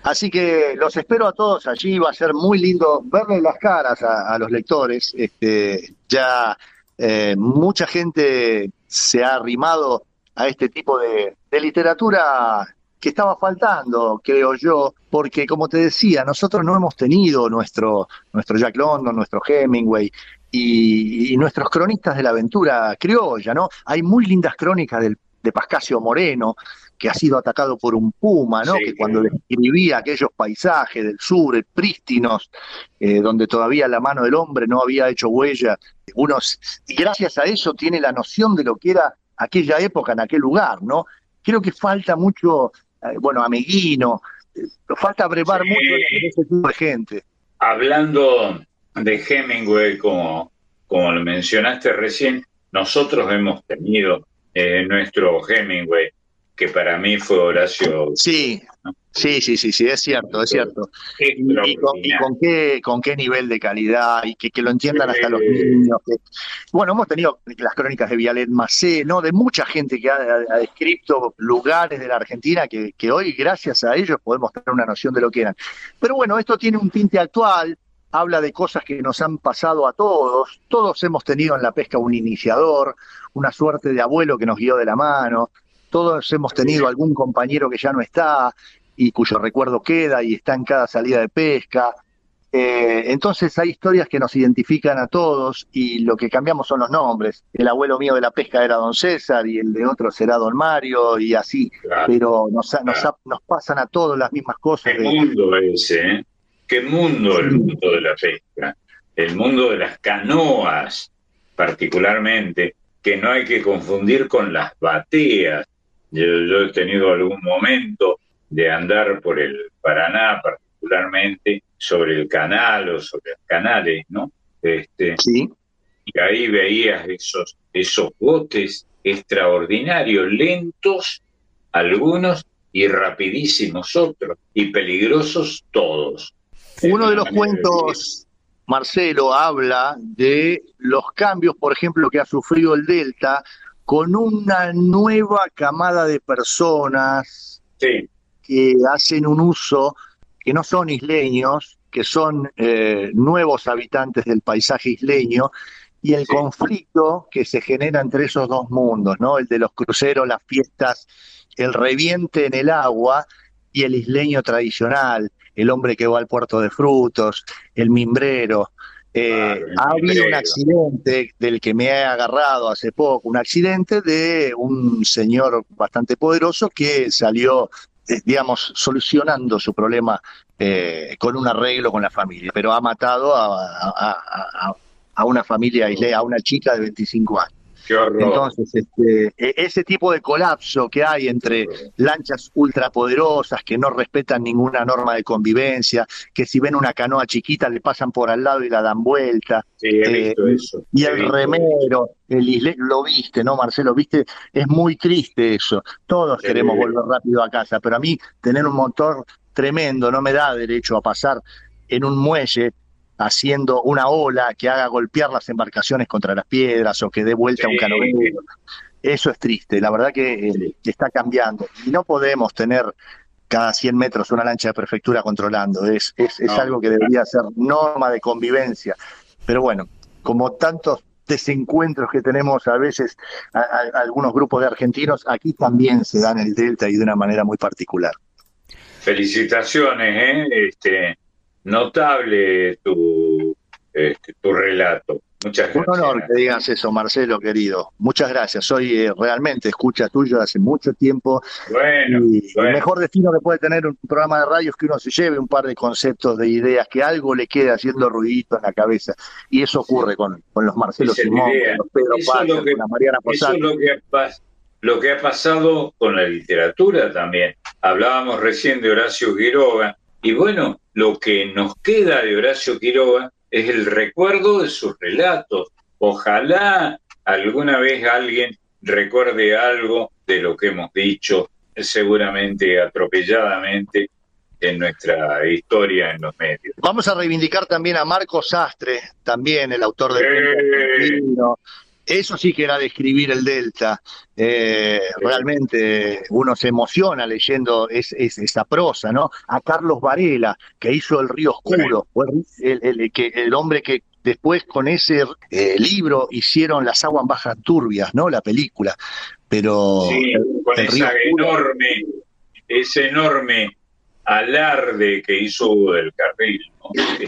Speaker 5: Así que los espero a todos allí, va a ser muy lindo verles las caras a, los lectores. Este, ya eh, mucha gente se ha arrimado a este tipo de, de literatura que estaba faltando, creo yo, porque como te decía, nosotros no hemos tenido nuestro, nuestro Jack London, nuestro Hemingway y, nuestros cronistas de la aventura criolla, ¿no? Hay muy lindas crónicas del, de Pascasio Moreno, que ha sido atacado por un puma, ¿no? que cuando describía aquellos paisajes del sur, prístinos, eh, donde todavía la mano del hombre no había hecho huella, unos, y gracias a eso tiene la noción de lo que era aquella época en aquel lugar, ¿no? Creo que falta mucho eh, bueno, Ameguino, falta brevar mucho de ese tipo de gente.
Speaker 2: Hablando de Hemingway, como, como lo mencionaste recién, nosotros hemos tenido eh, nuestro Hemingway, que para mí fue Horacio.
Speaker 5: Sí, Sí, sí, sí, sí, es cierto, es cierto. Y, con, qué, con qué nivel de calidad y que, lo entiendan hasta los niños. bueno, hemos tenido las crónicas de Vialet Macé, ¿no? De mucha gente que ha, descrito lugares de la Argentina que, que, hoy, gracias a ellos, podemos tener una noción de lo que eran. Pero bueno, esto tiene un tinte actual, habla de cosas que nos han pasado a todos. Todos hemos tenido en la pesca un iniciador, una suerte de abuelo que nos guió de la mano. Todos hemos tenido algún compañero que ya no está y cuyo recuerdo queda y está en cada salida de pesca. Eh, entonces hay historias que nos identifican a todos y lo que cambiamos son los nombres. El abuelo mío de la pesca era don César y el de otro será don Mario y así, pero nos, nos, pasan a todos las mismas cosas.
Speaker 2: ¿Qué mundo ese? ¿eh? ¿Qué mundo el mundo de la pesca? El mundo de las canoas, particularmente, que no hay que confundir con las bateas. Yo he tenido algún momento de andar por el Paraná, particularmente sobre el canal o sobre los canales, ¿no? Este,
Speaker 5: sí.
Speaker 2: Y ahí veías esos, esos botes extraordinarios, lentos algunos y rapidísimos otros, y peligrosos todos.
Speaker 5: Uno de los cuentos, Marcelo, habla de los cambios, por ejemplo, que ha sufrido el Delta con una nueva camada de personas
Speaker 2: sí
Speaker 5: que hacen un uso, que no son isleños, que son eh, nuevos habitantes del paisaje isleño, y el conflicto que se genera entre esos dos mundos, ¿no? El de los cruceros, las fiestas, el reviente en el agua y el isleño tradicional, el hombre que va al puerto de frutos, el mimbrero. Eh, ha habido un accidente del que me he agarrado hace poco, un accidente de un señor bastante poderoso que salió eh, digamos, solucionando su problema eh, con un arreglo con la familia, pero ha matado a, a, una familia, a una chica de 25 años. Entonces, este, e, ese tipo de colapso que hay entre lanchas ultrapoderosas que no respetan ninguna norma de convivencia, que si ven una canoa chiquita le pasan por al lado y la dan vuelta.
Speaker 2: Eh,
Speaker 5: y el remero, el lo viste, ¿no, Marcelo? Viste, es muy triste eso. Todos queremos volver rápido a casa, pero a mí tener un motor tremendo no me da derecho a pasar en un muelle haciendo una ola que haga golpear las embarcaciones contra las piedras o que dé vuelta a un canoero. Eso es triste, la verdad que eh, está cambiando. Y no podemos tener cada 100 metros una lancha de prefectura controlando, es, es, algo que debería ser norma de convivencia. Pero bueno, como tantos desencuentros que tenemos a veces algunos grupos de argentinos, aquí también se dan el delta y de una manera muy particular.
Speaker 2: Felicitaciones, ¿eh? Este, notable tu, este, tu relato. Muchas gracias.
Speaker 5: Un honor que digas eso, Marcelo, querido. Muchas gracias. Soy eh, realmente escucha tuyo hace mucho tiempo.
Speaker 2: Bueno,
Speaker 5: y el mejor destino que puede tener un programa de radio es que uno se lleve un par de conceptos, de ideas, que algo le quede haciendo ruidito en la cabeza. Y eso ocurre con, con los Marcelo Simón, con los Pedro Paz, con la Mariana Posada.
Speaker 2: Eso es lo que, ha, lo que ha pasado con la literatura también. Hablábamos recién de Horacio Quiroga y bueno, lo que nos queda de Horacio Quiroga es el recuerdo de sus relatos. Ojalá alguna vez alguien recuerde algo de lo que hemos dicho, seguramente atropelladamente, en nuestra historia en los medios.
Speaker 5: Vamos a reivindicar también a Marco Sastre, también el autor del eh, eso sí que era describir el Delta. Eh, realmente uno se emociona leyendo esa prosa, ¿no? A Carlos Varela, que hizo El Río Oscuro, el, que, el hombre que después con ese eh, libro hicieron Las aguas bajas turbias, ¿no? La película. Pero
Speaker 2: sí, con esa enorme, ese enorme alarde que hizo del Carril.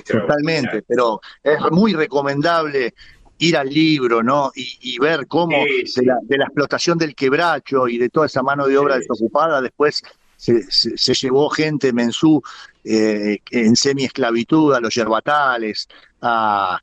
Speaker 5: Totalmente, pero es muy recomendable ir al libro, ¿no? Y, ver cómo De, la, explotación del quebracho y de toda esa mano de obra desocupada, después se, llevó gente mensú eh, en semi-esclavitud a los yerbatales, a,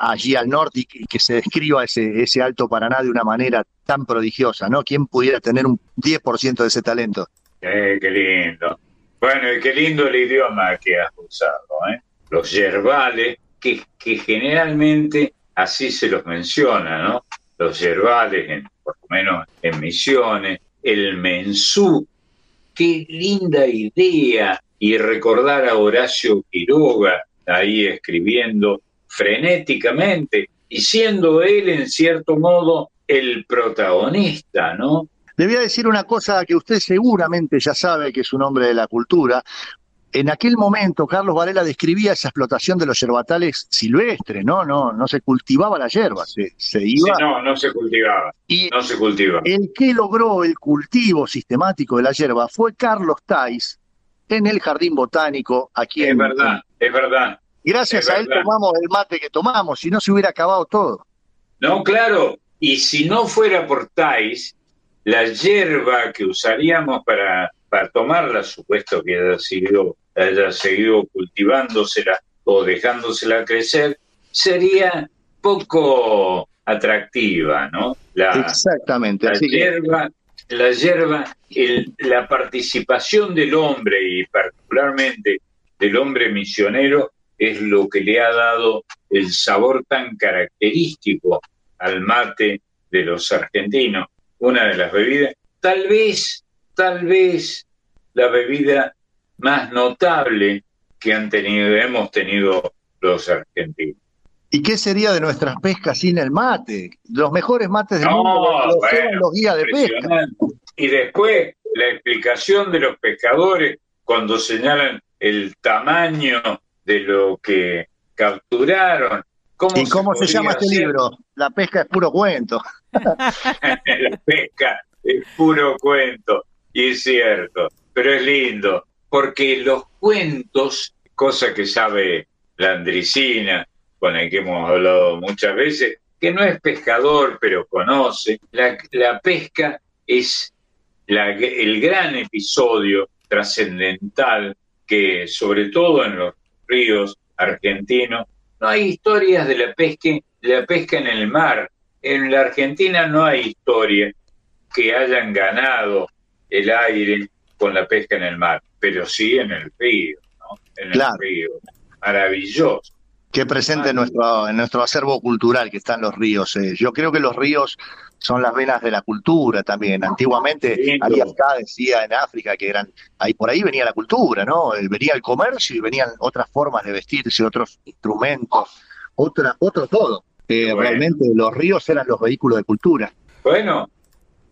Speaker 5: allí al norte y que se describa ese, ese Alto Paraná de una manera tan prodigiosa, ¿no? ¿Quién pudiera tener un 10% de ese talento?
Speaker 2: Eh, qué lindo. Bueno, y qué lindo el idioma que has usado, ¿eh? Los yerbales, que, que generalmente así se los menciona, ¿no? Los yerbales, por lo menos en Misiones, el mensú, qué linda idea. Y recordar a Horacio Quiroga ahí escribiendo frenéticamente y siendo él en cierto modo el protagonista, ¿no?
Speaker 5: Le voy a decir una cosa que usted seguramente ya sabe que es un hombre de la cultura. En aquel momento, Carlos Varela describía esa explotación de los yerbatales silvestres, ¿no? No, no se cultivaba la yerba, se, se iba.
Speaker 2: Sí, no, no se cultivaba.
Speaker 5: Y
Speaker 2: no se cultivaba.
Speaker 5: el que logró el cultivo sistemático de la yerba fue Carlos Tais en el Jardín Botánico aquí
Speaker 2: Es
Speaker 5: en.
Speaker 2: verdad, es verdad.
Speaker 5: Gracias
Speaker 2: es
Speaker 5: a él
Speaker 2: verdad.
Speaker 5: tomamos el mate que tomamos, si no se hubiera acabado todo.
Speaker 2: No, claro. Y si no fuera por Thais, la hierba que usaríamos para, para tomarla, supuesto que haya seguido, haya seguido cultivándosela o dejándosela crecer, sería poco atractiva, ¿no? La,
Speaker 5: Exactamente.
Speaker 2: la
Speaker 5: que,
Speaker 2: hierba, la hierba, el- la participación del hombre y particularmente del hombre misionero es lo que le ha dado el sabor tan característico al mate de los argentinos. Una de las bebidas, tal vez, tal vez la bebida más notable que han tenido, hemos tenido los argentinos.
Speaker 5: ¿Y qué sería de nuestras pescas sin el mate? Los mejores mates del
Speaker 2: No,
Speaker 5: mundo los
Speaker 2: bueno,
Speaker 5: los guías de pesca.
Speaker 2: Y después la explicación de los pescadores cuando señalan el tamaño de lo que capturaron. ¿Cómo
Speaker 5: ¿Y cómo se llama este libro? La pesca es puro cuento.
Speaker 2: la pesca es puro cuento, y es cierto, pero es lindo, porque los cuentos, cosa que sabe la Andricina, con el que hemos hablado muchas veces, que no es pescador, pero conoce, la, la pesca es la- el gran episodio trascendental que, sobre todo en los ríos argentinos, no hay historias de la pesca, la pesca en el mar. En la Argentina no hay historia que hayan ganado el aire con la pesca en el mar, pero sí en el río, ¿no? En el
Speaker 5: Claro.
Speaker 2: río. Maravilloso.
Speaker 5: que presente en nuestro, en nuestro acervo cultural que están los ríos. eh. Yo creo que los ríos son las venas de la cultura también. Antiguamente,
Speaker 2: Lindo.
Speaker 5: ahí acá decía en África que eran, ahí por ahí venía la cultura, ¿no? Eh, Venía el comercio y venían otras formas de vestirse, otros instrumentos, otra, otro todo. Eh,
Speaker 2: Bueno.
Speaker 5: Realmente los ríos eran los vehículos de cultura.
Speaker 2: Bueno,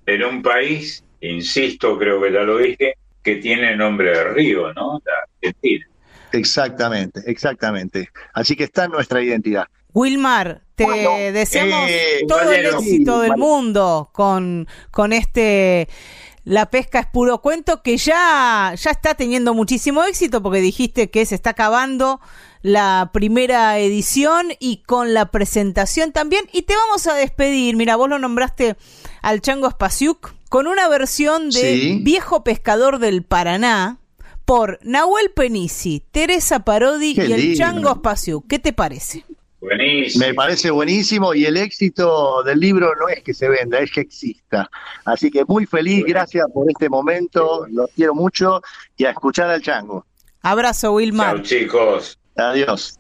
Speaker 2: en un país, insisto, creo que ya lo dije, que tiene nombre de río, ¿no? La Argentina.
Speaker 5: Exactamente, exactamente. Así que está en nuestra identidad.
Speaker 1: Wilmar, te
Speaker 5: Bueno,
Speaker 1: deseamos
Speaker 5: eh,
Speaker 1: todo el éxito del mundo con, con este La pesca es puro cuento que ya, ya está teniendo muchísimo éxito porque dijiste que se está acabando la primera edición y con la presentación también. Y te vamos a despedir, mira, vos lo nombraste al Chango Spasiuk con una versión de
Speaker 5: Sí.
Speaker 1: Viejo Pescador del Paraná por Nahuel Penisi, Teresa Parodi
Speaker 5: Qué
Speaker 1: y el
Speaker 5: lindo.
Speaker 1: Chango Spasiuk. ¿Qué te parece?
Speaker 2: Buenísimo.
Speaker 5: Me parece buenísimo y el éxito del libro no es que se venda, es que exista. Así que muy feliz,
Speaker 2: Bueno.
Speaker 5: gracias por este momento, los quiero mucho y a escuchar al chango.
Speaker 1: Abrazo, Wilmar.
Speaker 2: Chao, chicos.
Speaker 5: Adiós.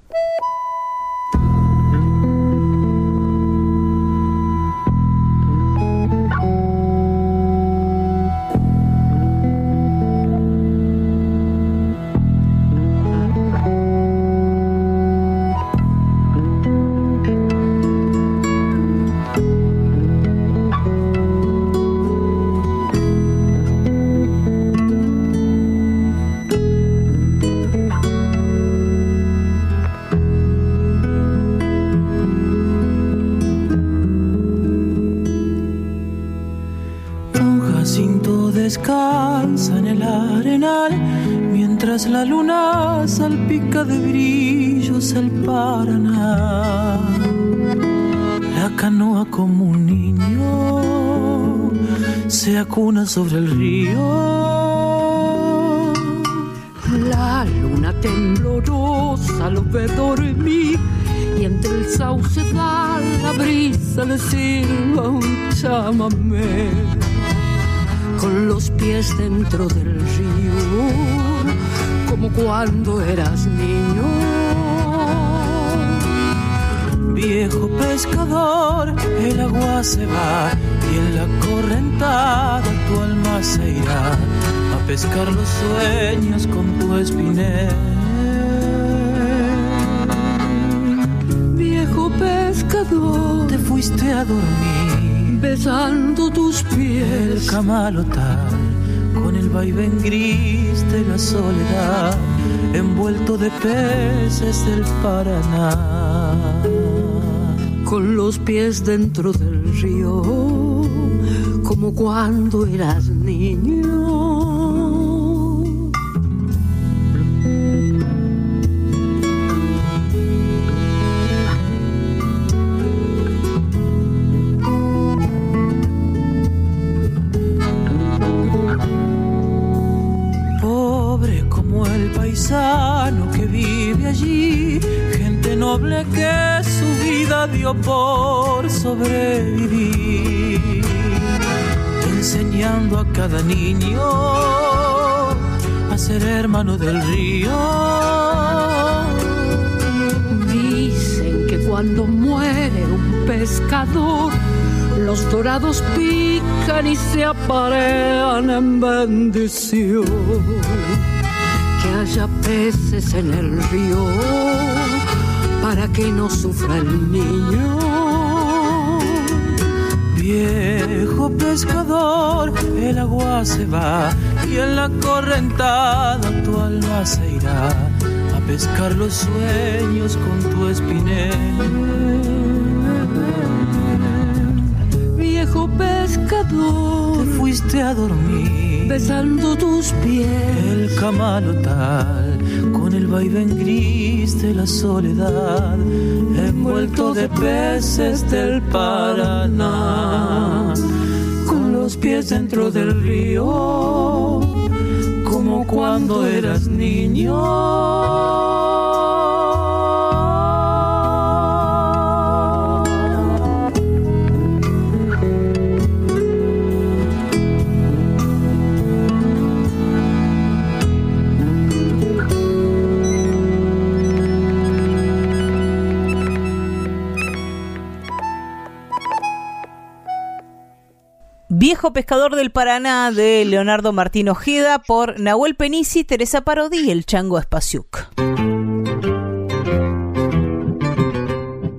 Speaker 6: Sobre el río.
Speaker 7: La luna temblorosa lo ve dormir y entre el sauce da la brisa le silba un chamamé. Con los pies dentro del río, como cuando eras niño.
Speaker 6: Viejo pescador, el agua se va y en la correntada tu alma se irá a
Speaker 4: pescar los sueños con tu espinel.
Speaker 7: Viejo pescador,
Speaker 4: te fuiste a dormir
Speaker 7: besando tus pies.
Speaker 4: El camalotal con el vaivén gris de la soledad, envuelto de peces del Paraná.
Speaker 7: Con los pies dentro del río, como cuando eras niño.
Speaker 4: que vive allí, gente noble que su vida dio por sobrevivir, a cada niño a ser hermano del río.
Speaker 7: Dicen que cuando muere un pescador, los dorados pican y se aparean en bendición haya peces en el río para que no sufra el niño.
Speaker 4: Viejo pescador, el agua se va y en la correntada tu alma se irá a pescar los sueños con tu espinel.
Speaker 7: Viejo pescador,
Speaker 4: te fuiste a dormir
Speaker 7: besando tus pies.
Speaker 4: El camalotal con el vaivén gris de la soledad, envuelto de peces del Paraná, con los pies dentro del río, como cuando eras niño.
Speaker 1: Viejo Pescador del Paraná de Leonardo Martín Ojeda por Nahuel Penisi, Teresa Parodi y el Chango Espaciuc.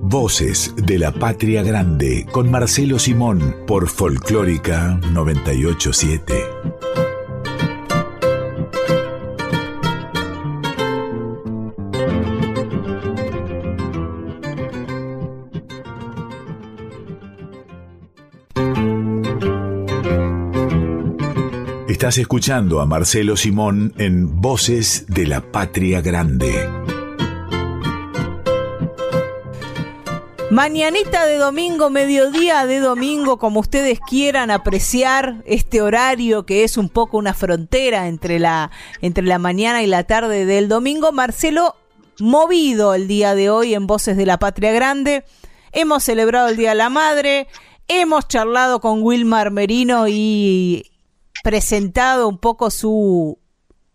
Speaker 8: Voces de la Patria Grande con Marcelo Simón por Folclórica 987. Estás escuchando a Marcelo Simón en Voces de la Patria Grande.
Speaker 1: Mañanita de domingo, mediodía de domingo, como ustedes quieran apreciar este horario que es un poco una frontera entre la, entre la mañana y la tarde del domingo. Marcelo, movido el día de hoy en Voces de la Patria Grande. Hemos celebrado el Día de la Madre, hemos charlado con Wilmar Merino y presentado un poco su,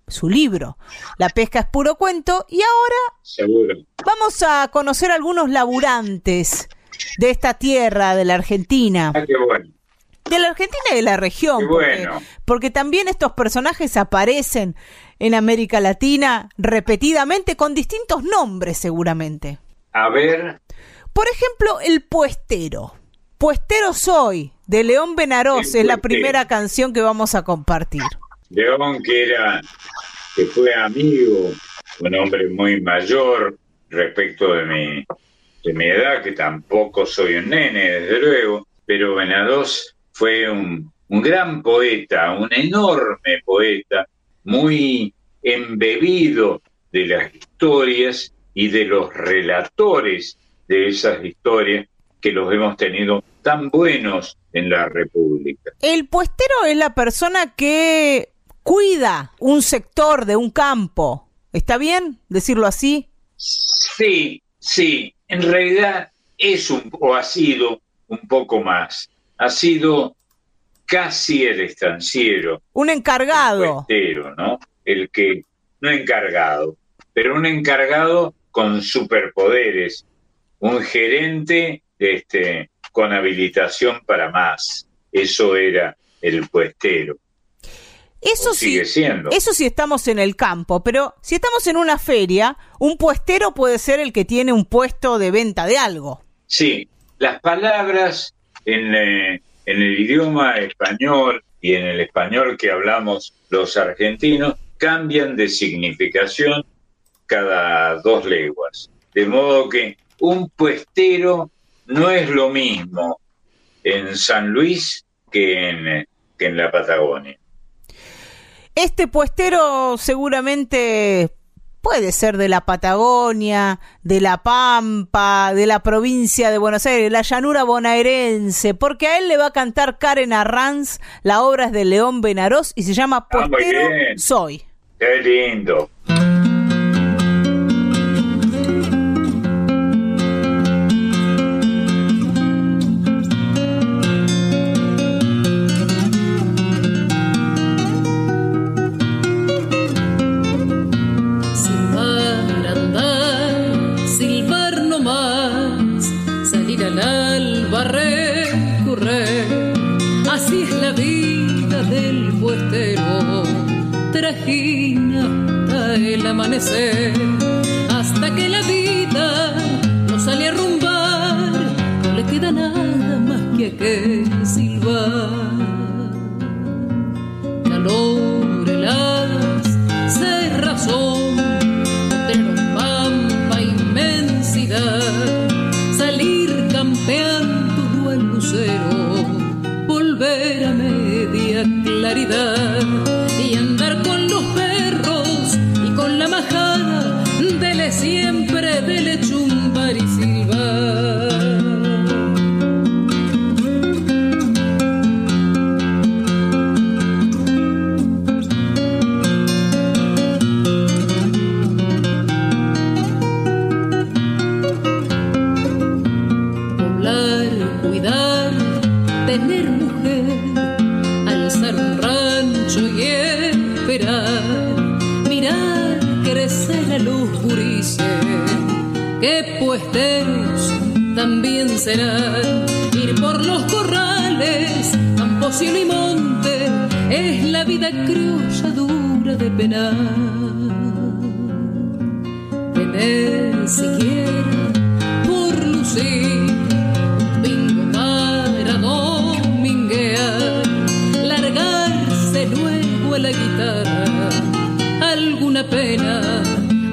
Speaker 1: su libro. La pesca es puro cuento. Y ahora vamos a conocer algunos laburantes de esta tierra, de la Argentina.
Speaker 2: Ah,
Speaker 1: de la Argentina y de la región. porque, también estos personajes aparecen en América Latina repetidamente con distintos nombres seguramente.
Speaker 2: A ver.
Speaker 1: Por ejemplo, el puestero. Puestero soy, de León Benarós, es la primera canción que vamos a compartir.
Speaker 2: León, que era, que fue amigo, un hombre muy mayor respecto de mi, de mi edad, que tampoco soy un nene, desde luego, pero Benarós fue un, un gran poeta, un enorme poeta, muy embebido de las historias y de los relatores de esas historias que los hemos tenido tan buenos en la República.
Speaker 1: El puestero es la persona que cuida un sector de un campo. ¿Está bien decirlo así?
Speaker 2: Sí, sí. En realidad es un, o ha sido un poco más. Ha sido casi el estanciero.
Speaker 1: Un encargado.
Speaker 2: El puestero, ¿no? El que, no encargado, pero un encargado con superpoderes. Un gerente este, con habilitación para más. Eso era el puestero.
Speaker 1: Eso sí, eso sí estamos en el campo, pero si estamos en una feria, un puestero puede ser el que tiene un puesto de venta de algo.
Speaker 2: Sí, las palabras en, eh, en el idioma español y en el español que hablamos los argentinos cambian de significación cada dos leguas. De modo que un puestero no es lo mismo en San Luis que en, que en la Patagonia.
Speaker 1: Este puestero seguramente puede ser de la Patagonia, de la Pampa, de la provincia de Buenos Aires, la llanura bonaerense, porque a él le va a cantar Karen Arranz, la obra es de León Benarós y se llama ah, Puestero Soy.
Speaker 2: Qué lindo.
Speaker 9: Hasta el amanecer, hasta que la vida no sale a rumbar, no le queda nada más que que silbar. Calor, heladas, cerrazón, los pampa, inmensidad, salir campeando al lucero, volver a media claridad Ir por los corrales, campo, cielo y monte, es la vida criolla dura de penar. Tener siquiera por lucir bingo para dominguear, largarse luego a la guitarra, alguna pena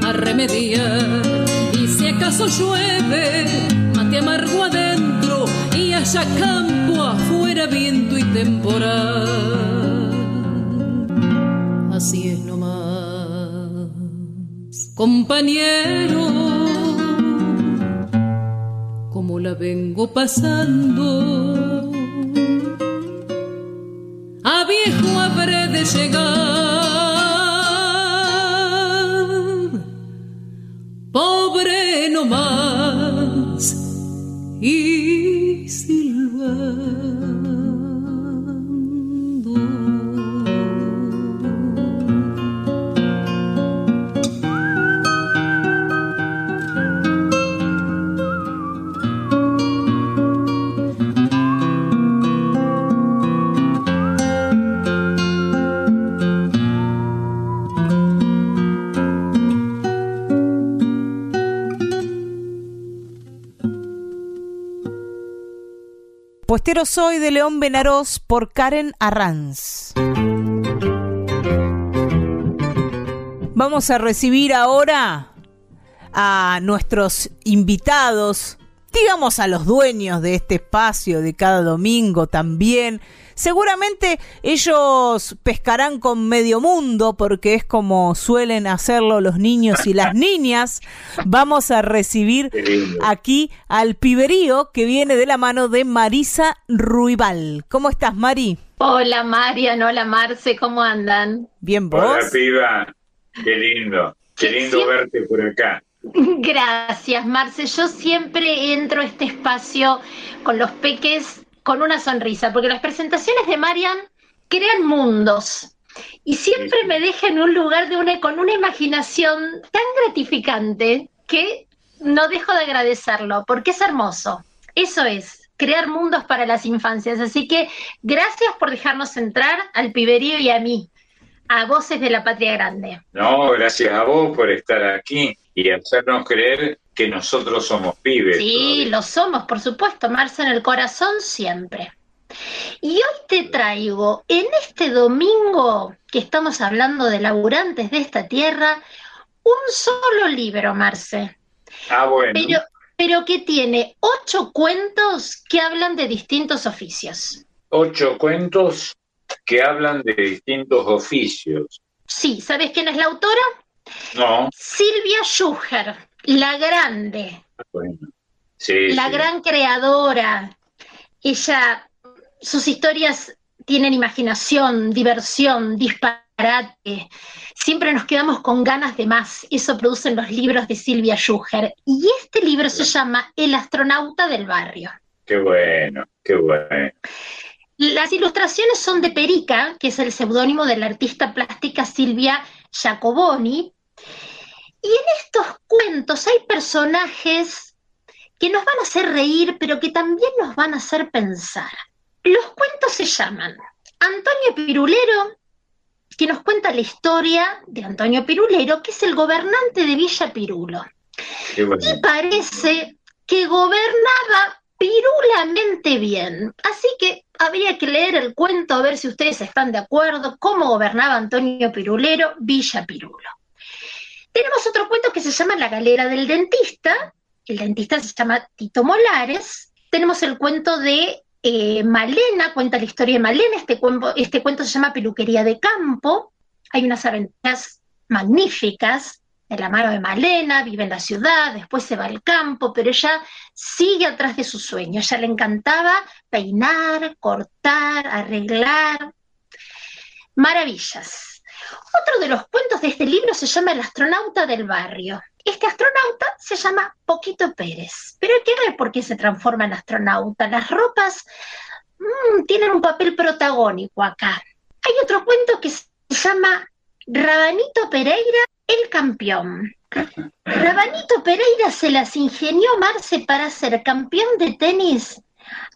Speaker 9: a remediar acaso llueve, haya campo afuera, viento y temporal. Así es nomás, compañero, como la vengo pasando. A viejo habré de llegar y silbar.
Speaker 1: Puestero Soy de León Benarós por Karen Arranz. Vamos a recibir ahora a nuestros invitados, digamos a los dueños de este espacio de cada domingo también, Seguramente ellos pescarán con medio mundo porque es como suelen hacerlo los niños y las niñas. Vamos a recibir aquí al piberío que viene de la mano de Marisa Ruibal. ¿Cómo estás, Mari?
Speaker 10: Hola, Marian. Hola, Marce. ¿Cómo andan?
Speaker 1: Bien, vos.
Speaker 2: Hola, piba. Qué lindo. Qué lindo verte por acá.
Speaker 10: Gracias, Marce. Yo siempre entro a este espacio con los peques con una sonrisa, porque las presentaciones de Marian crean mundos y siempre me dejan en un lugar de una, con una imaginación tan gratificante que no dejo de agradecerlo, porque es hermoso. Eso es, crear mundos para las infancias. Así que gracias por dejarnos entrar al piberío y a mí. a Voces de la Patria Grande.
Speaker 2: No, gracias a vos por estar aquí y hacernos creer que nosotros somos pibes.
Speaker 10: Sí, lo somos, por supuesto, Marce en el corazón siempre. Y hoy te traigo, en este domingo que estamos hablando de laburantes de esta tierra, un solo libro, Marce.
Speaker 2: Ah, bueno.
Speaker 10: Pero, pero que tiene ocho cuentos que hablan de distintos oficios.
Speaker 2: Ocho cuentos que hablan de distintos oficios.
Speaker 10: Sí, ¿sabes quién es la autora?
Speaker 2: No.
Speaker 10: Silvia Schuher, la grande.
Speaker 2: Bueno. Sí,
Speaker 10: la
Speaker 2: sí.
Speaker 10: gran creadora. Ella, sus historias tienen imaginación, diversión, disparate. Siempre nos quedamos con ganas de más. Eso producen los libros de Silvia Schuher. Y este libro se llama El astronauta del barrio.
Speaker 2: Qué bueno, qué bueno.
Speaker 10: Las ilustraciones son de Perica, que es el seudónimo de la artista plástica Silvia Jacoboni. Y en estos cuentos hay personajes que nos van a hacer reír, pero que también nos van a hacer pensar. Los cuentos se llaman Antonio Pirulero, que nos cuenta la historia de Antonio Pirulero, que es el gobernante de Villa Pirulo.
Speaker 2: Bueno.
Speaker 10: Y parece que gobernaba pirulamente bien. Así que habría que leer el cuento a ver si ustedes están de acuerdo, cómo gobernaba Antonio Pirulero Villa Pirulo. Tenemos otro cuento que se llama La galera del dentista. El dentista se llama Tito Molares. Tenemos el cuento de eh, Malena, cuenta la historia de Malena. Este cuento, este cuento se llama Peluquería de Campo. Hay unas aventuras magníficas de la mano de Malena, vive en la ciudad, después se va al campo, pero ella sigue atrás de su sueño. Ella le encantaba peinar, cortar, arreglar. Maravillas. Otro de los cuentos de este libro se llama El astronauta del barrio. Este astronauta se llama Poquito Pérez, pero hay que ver por qué se transforma en astronauta. Las ropas mmm, tienen un papel protagónico acá. Hay otro cuento que se llama Rabanito Pereira, el campeón. Rabanito Pereira se las ingenió Marce para ser campeón de tenis,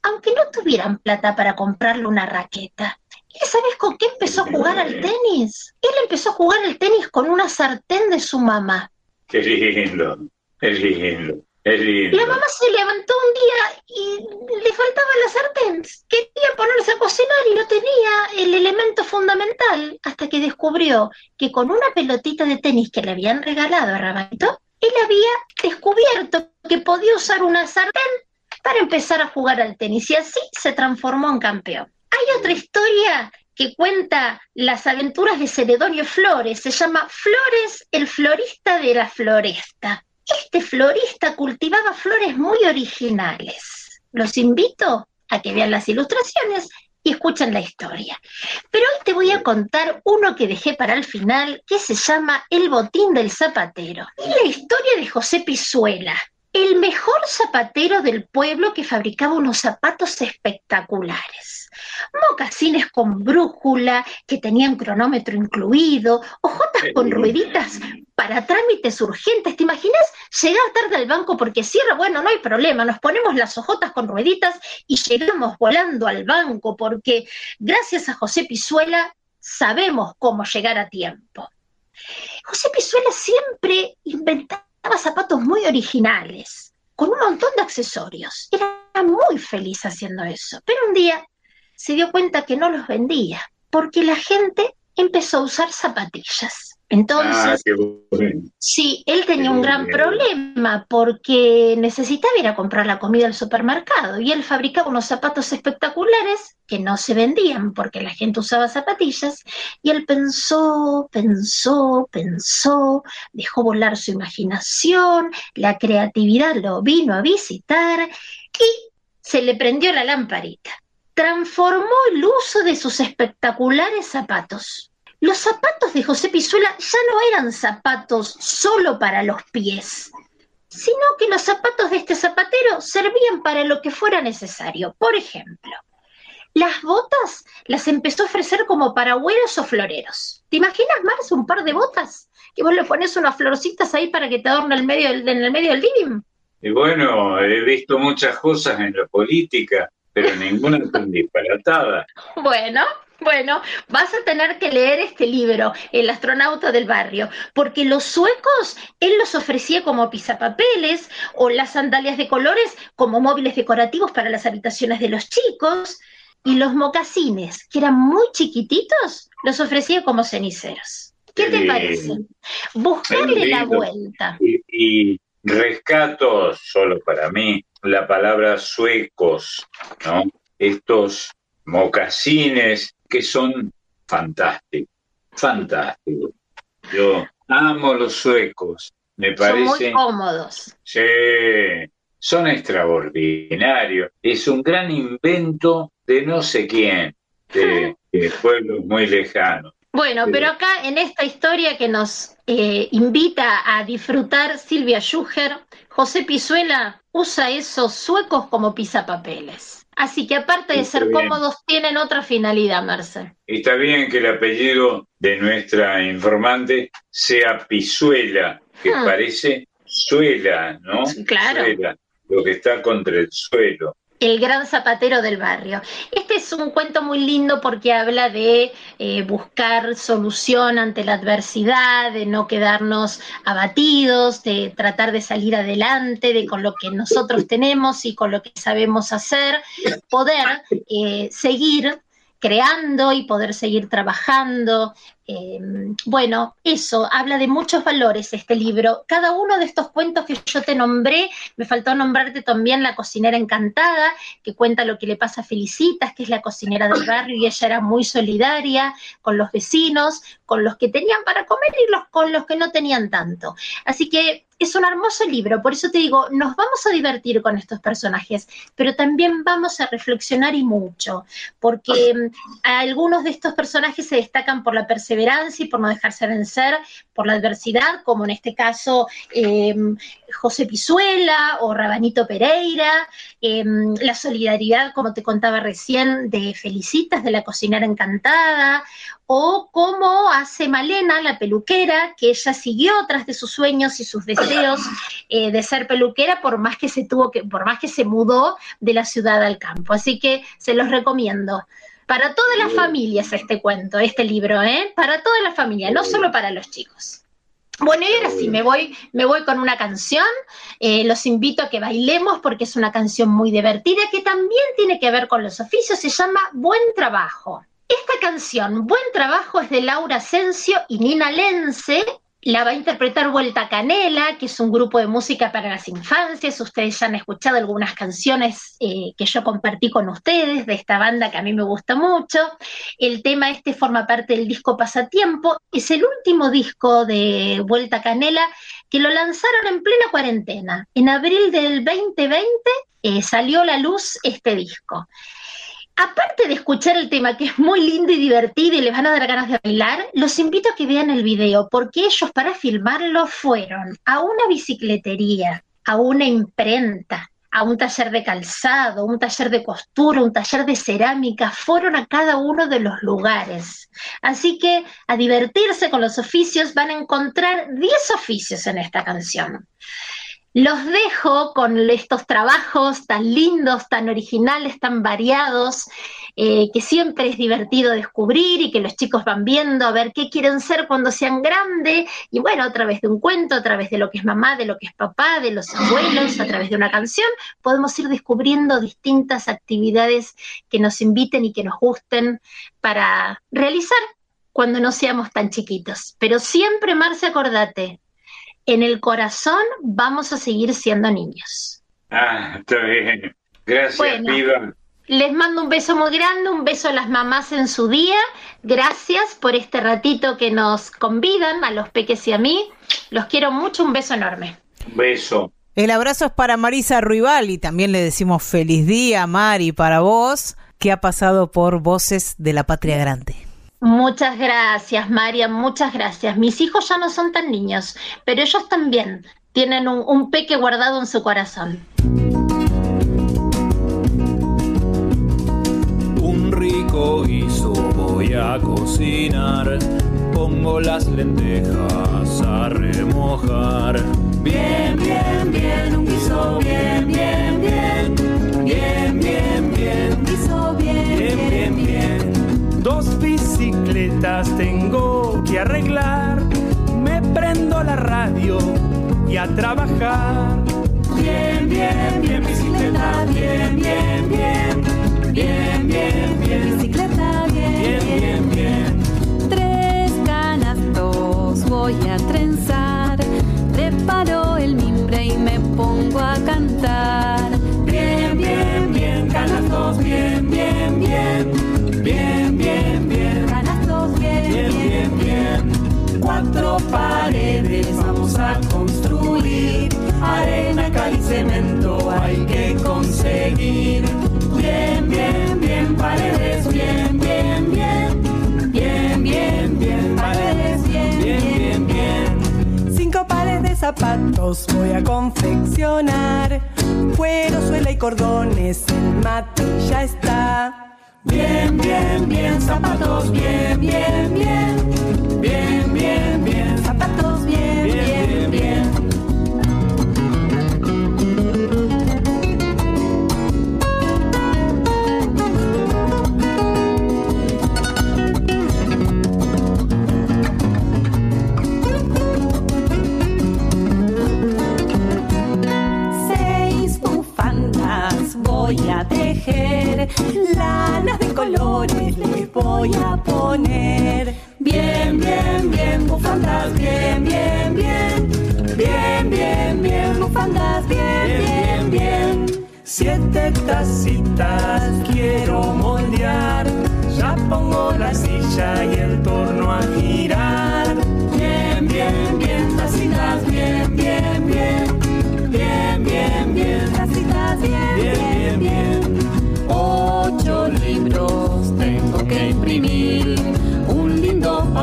Speaker 10: aunque no tuvieran plata para comprarle una raqueta. ¿Y sabes con qué empezó a jugar al tenis? Él empezó a jugar al tenis con una sartén de su mamá.
Speaker 2: Qué lindo, qué lindo, qué lindo.
Speaker 10: La mamá se levantó un día y le faltaba la sartén. Quería ponerse a cocinar y no tenía el elemento fundamental hasta que descubrió que con una pelotita de tenis que le habían regalado a Rabanito, él había descubierto que podía usar una sartén para empezar a jugar al tenis y así se transformó en campeón. Hay otra historia que cuenta las aventuras de Celedonio Flores, se llama Flores, el florista de la floresta. Este florista cultivaba flores muy originales. Los invito a que vean las ilustraciones y escuchen la historia. Pero hoy te voy a contar uno que dejé para el final, que se llama El botín del zapatero. Es la historia de José Pizuela, el mejor zapatero del pueblo que fabricaba unos zapatos espectaculares. Mocasines con brújula, que tenían cronómetro incluido, ojotas con rueditas para trámites urgentes. ¿Te imaginas llegar tarde al banco porque cierra? Bueno, no hay problema, nos ponemos las ojotas con rueditas y llegamos volando al banco porque gracias a José Pizuela sabemos cómo llegar a tiempo. José Pizuela siempre inventaba zapatos muy originales, con un montón de accesorios. Era muy feliz haciendo eso. Pero un día se dio cuenta que no los vendía, porque la gente empezó a usar zapatillas. Entonces,
Speaker 2: Ah, bueno.
Speaker 10: sí, él tenía un gran problema porque necesitaba ir a comprar la comida al supermercado y él fabricaba unos zapatos espectaculares que no se vendían porque la gente usaba zapatillas y él pensó, pensó, pensó, dejó volar su imaginación, la creatividad lo vino a visitar y se le prendió la lamparita. Transformó el uso de sus espectaculares zapatos. Los zapatos de José Pizuela ya no eran zapatos solo para los pies, sino que los zapatos de este zapatero servían para lo que fuera necesario. Por ejemplo, las botas las empezó a ofrecer como para abuelos o floreros. ¿Te imaginas, Marce, un par de botas? Que vos le pones unas florcitas ahí para que te adorne el medio del- en el medio del living.
Speaker 2: Y bueno, he visto muchas cosas en la política, pero ninguna tan disparatada.
Speaker 10: Bueno, Bueno, vas a tener que leer este libro, El astronauta del barrio, porque los suecos él los ofrecía como pisapapeles o las sandalias de colores como móviles decorativos para las habitaciones de los chicos y los mocasines, que eran muy chiquititos, los ofrecía como ceniceros. ¿Qué te parece? Buscarle la vuelta.
Speaker 2: Y, rescato solo para mí la palabra suecos, ¿no? Estos mocasines que son fantásticos, fantásticos. Yo amo los suecos, me parecen...
Speaker 10: Son muy cómodos.
Speaker 2: Sí, son extraordinarios. Es un gran invento de no sé quién, de, pueblos muy lejanos.
Speaker 10: Bueno, pero acá en esta historia que nos eh, invita a disfrutar Silvia Schuger, José Pizuela usa esos suecos como pisapapeles. Así que aparte de ser cómodos, tienen otra finalidad, Marcel.
Speaker 2: Está bien que el apellido de nuestra informante sea Pizuela, que hmm. parece suela, ¿no?
Speaker 10: Claro.
Speaker 2: lo que está contra el suelo.
Speaker 10: El gran zapatero del barrio. Este es un cuento muy lindo porque habla de eh, buscar solución ante la adversidad, de no quedarnos abatidos, de tratar de salir adelante, de con lo que nosotros tenemos y con lo que sabemos hacer, poder eh, seguir creando y poder seguir trabajando. Eh, bueno, eso, habla de muchos valores este libro. Cada uno de estos cuentos que yo te nombré, me faltó nombrarte también La cocinera encantada, que cuenta lo que le pasa a Felicitas, que es la cocinera del barrio y ella era muy solidaria con los vecinos, con los que tenían para comer y los, con los que no tenían tanto. Así que es un hermoso libro, por eso te digo, nos vamos a divertir con estos personajes, pero también vamos a reflexionar y mucho, porque mm, algunos de estos personajes se destacan por la perseverancia y por no dejarse vencer por la adversidad, como en este caso em, José Pizuela o Rabanito Pereira, em, la solidaridad, como te contaba recién, de Felicitas, de la cocinera encantada, o cómo hace Malena, la peluquera, que ella siguió tras de sus sueños y sus deseos eh, de ser peluquera, por más que se tuvo que, por más que se mudó de la ciudad al campo. Así que se los recomiendo. Para todas las familias este cuento, este libro, ¿eh? Para toda la familia, no solo para los chicos. Bueno, y ahora sí, me voy, me voy con una canción. Eh, los invito a que bailemos porque es una canción muy divertida que también tiene que ver con los oficios. Se llama Buen Trabajo. Esta canción, Buen Trabajo, es de Laura Asensio y Nina Lense. La va a interpretar Vuelta Canela, que es un grupo de música para las infancias. Ustedes ya han escuchado algunas canciones eh, que yo compartí con ustedes de esta banda que a mí me gusta mucho. El tema este forma parte del disco Pasatiempo. Es el último disco de Vuelta Canela que lo lanzaron en plena cuarentena. En abril del 2020 eh, salió a la luz este disco aparte de escuchar el tema, que es muy lindo y divertido y les van a dar ganas de bailar, los invito a que vean el video, porque ellos para filmarlo fueron a una bicicletería, a una imprenta, a un taller de calzado, un taller de costura, un taller de cerámica, fueron a cada uno de los lugares. Así que a divertirse con los oficios van a encontrar 10 oficios en esta canción. Los dejo con estos trabajos tan lindos, tan originales, tan variados, eh, que siempre es divertido descubrir y que los chicos van viendo a ver qué quieren ser cuando sean grandes. Y bueno, a través de un cuento, a través de lo que es mamá, de lo que es papá, de los abuelos, a través de una canción, podemos ir descubriendo distintas actividades que nos inviten y que nos gusten para realizar cuando no seamos tan chiquitos. Pero siempre, Marce, acordate, en el corazón vamos a seguir siendo niños.
Speaker 2: Ah, está bien. Gracias, Viva.
Speaker 10: Les mando un beso muy grande, un beso a las mamás en su día. Gracias por este ratito que nos convidan a los peques y a mí. Los quiero mucho, un beso enorme.
Speaker 2: Un beso.
Speaker 1: El abrazo es para Marisa Ruibal y también le decimos feliz día, Mari, para vos, que ha pasado por Voces de la Patria Grande.
Speaker 10: Muchas gracias, María, muchas gracias. Mis hijos ya no son tan niños, pero ellos también tienen un, peque guardado en su corazón.
Speaker 6: Un rico guiso voy a cocinar, pongo las lentejas a remojar. Bien, bien, bien, un guiso bien, bien, bien, bien, bien, bien, guiso bien, bien, bien, bien. Dos bicicletas tengo que arreglar. Me prendo la radio y a trabajar. Bien, bien, bien, bicicleta, bien, bien, bien. Bien, bien, bien.
Speaker 11: Bicicleta, bien,
Speaker 6: Bien, bien, bien.
Speaker 11: Tres canastos voy a trenzar. Preparo el mimbre y me pongo a cantar.
Speaker 6: Cuatro paredes vamos a construir. Arena, cal y cemento hay que conseguir. Bien, bien, bien, paredes, bien, bien, bien. Bien, bien, bien, paredes, bien, bien, bien, bien.
Speaker 12: Cinco pares de zapatos voy a confeccionar. Cuero, suela y cordones, el mate ya está.
Speaker 6: Bien, bien, bien, zapatos, bien, bien, bien. Bien, bien, bien,
Speaker 11: Zapatos, bien,
Speaker 6: bien, bien, bien.
Speaker 12: Seis bufandas voy a tejer. Lanas de colores les voy a poner.
Speaker 6: Bien, bien, bien, bufandas, bien, bien, bien. Bien, bien, bien,
Speaker 12: Bufandas bien, bien, bien.
Speaker 6: Siete tacitas quiero moldear. Ya pongo la silla y el torno a girar. Bien, bien, bien, tacitas, bien, bien, bien. Bien, bien, bien,
Speaker 12: Tacitas bien,
Speaker 6: bien, bien, bien. Ocho libros tengo que imprimir.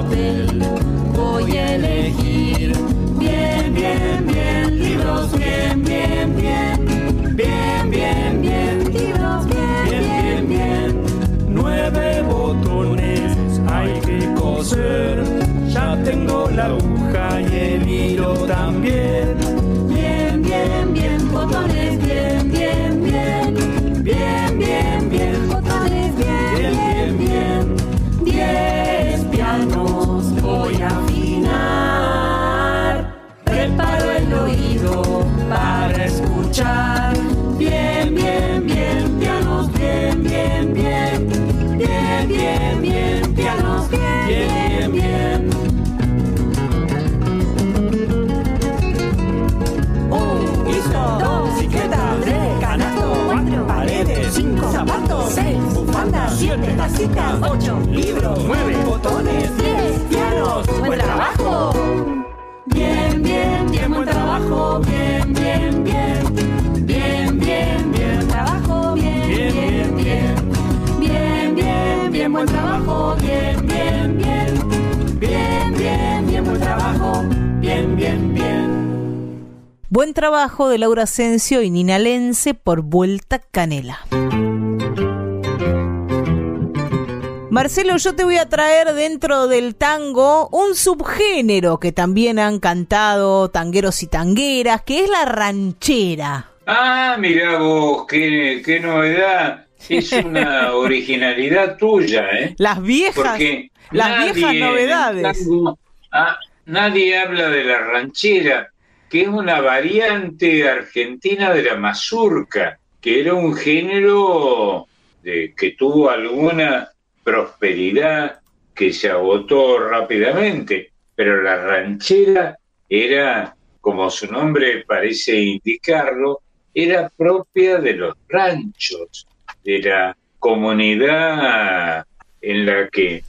Speaker 6: Voy a elegir. Bien, bien, bien, libros, bien, bien, bien. Bien, bien, bien,
Speaker 12: Libros bien,
Speaker 6: bien, bien, bien. Nueve botones hay que coser. Ya tengo la aguja y el hilo también. Bien, bien, bien, botones, Pianos voy a afinar. Preparo el oído para escuchar. Bien, bien, bien, pianos, bien, bien, bien. Bien, bien, bien, pianos, bien, bien, bien. Un, listo, dos, bicicleta, tres, canasto, cuatro, paredes, cinco, zapatos, seis, bufandas, siete, tacitas, ocho, libros, nueve, trabajo, bien, bien, bien. Bien, bien, bien,
Speaker 12: Trabajo bien,
Speaker 6: bien, bien, bien. Bien, bien, bien, buen trabajo, bien, bien, bien. Bien, bien, bien, buen trabajo, bien, bien, bien.
Speaker 1: Buen trabajo de Laura Asensio y Nina Lense por Vuelta Canela. Marcelo, yo te voy a traer dentro del tango un subgénero que también han cantado tangueros y tangueras, que es la ranchera.
Speaker 2: Ah, mira vos, qué, qué novedad. Es una originalidad tuya, ¿eh?
Speaker 1: Las viejas,
Speaker 2: Porque
Speaker 1: las viejas novedades.
Speaker 2: tango, ah, nadie habla de la ranchera, que es una variante argentina de la mazurca, que era un género de, que tuvo alguna prosperidad que se agotó rápidamente, pero la ranchera era, como su nombre parece indicarlo, era propia de los ranchos, de la comunidad en la que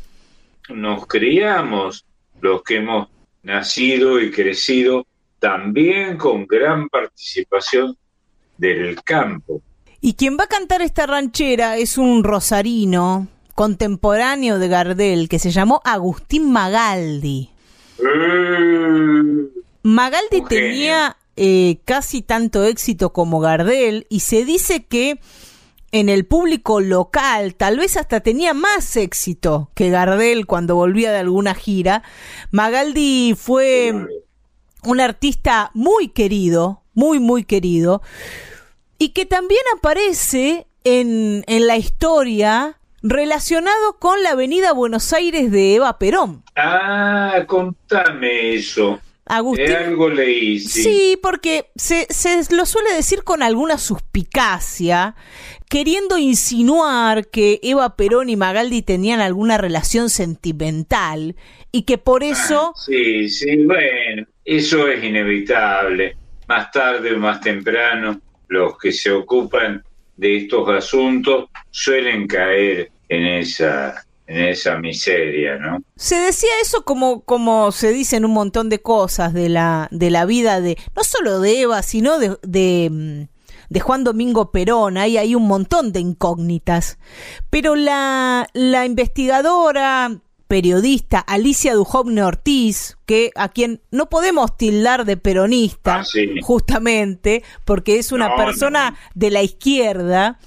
Speaker 2: nos criamos, los que hemos nacido y crecido, también con gran participación del campo.
Speaker 1: Y quien va a cantar esta ranchera es un rosarino contemporáneo de Gardel que se llamó Agustín Magaldi. Magaldi tenía eh, casi tanto éxito como Gardel y se dice que en el público local tal vez hasta tenía más éxito que Gardel cuando volvía de alguna gira. Magaldi fue un artista muy querido, muy, muy querido, y que también aparece en, en la historia relacionado con la avenida Buenos Aires de Eva Perón.
Speaker 2: Ah, contame eso.
Speaker 1: Agustín.
Speaker 2: algo leí. Sí,
Speaker 1: sí porque se, se, lo suele decir con alguna suspicacia, queriendo insinuar que Eva Perón y Magaldi tenían alguna relación sentimental y que por ah, eso...
Speaker 2: sí, sí, bueno, eso es inevitable. Más tarde o más temprano, los que se ocupan de estos asuntos suelen caer en esa en esa miseria, ¿no?
Speaker 1: Se decía eso como, como se dice en un montón de cosas de la, de la vida de, no solo de Eva, sino de, de, mm, de Juan Domingo Perón, hay, hay un montón de incógnitas. Pero la, la investigadora periodista Alicia Dujovne Ortiz, que a quien no podemos tildar de peronista, ah, justamente, porque es una persona de la izquierda,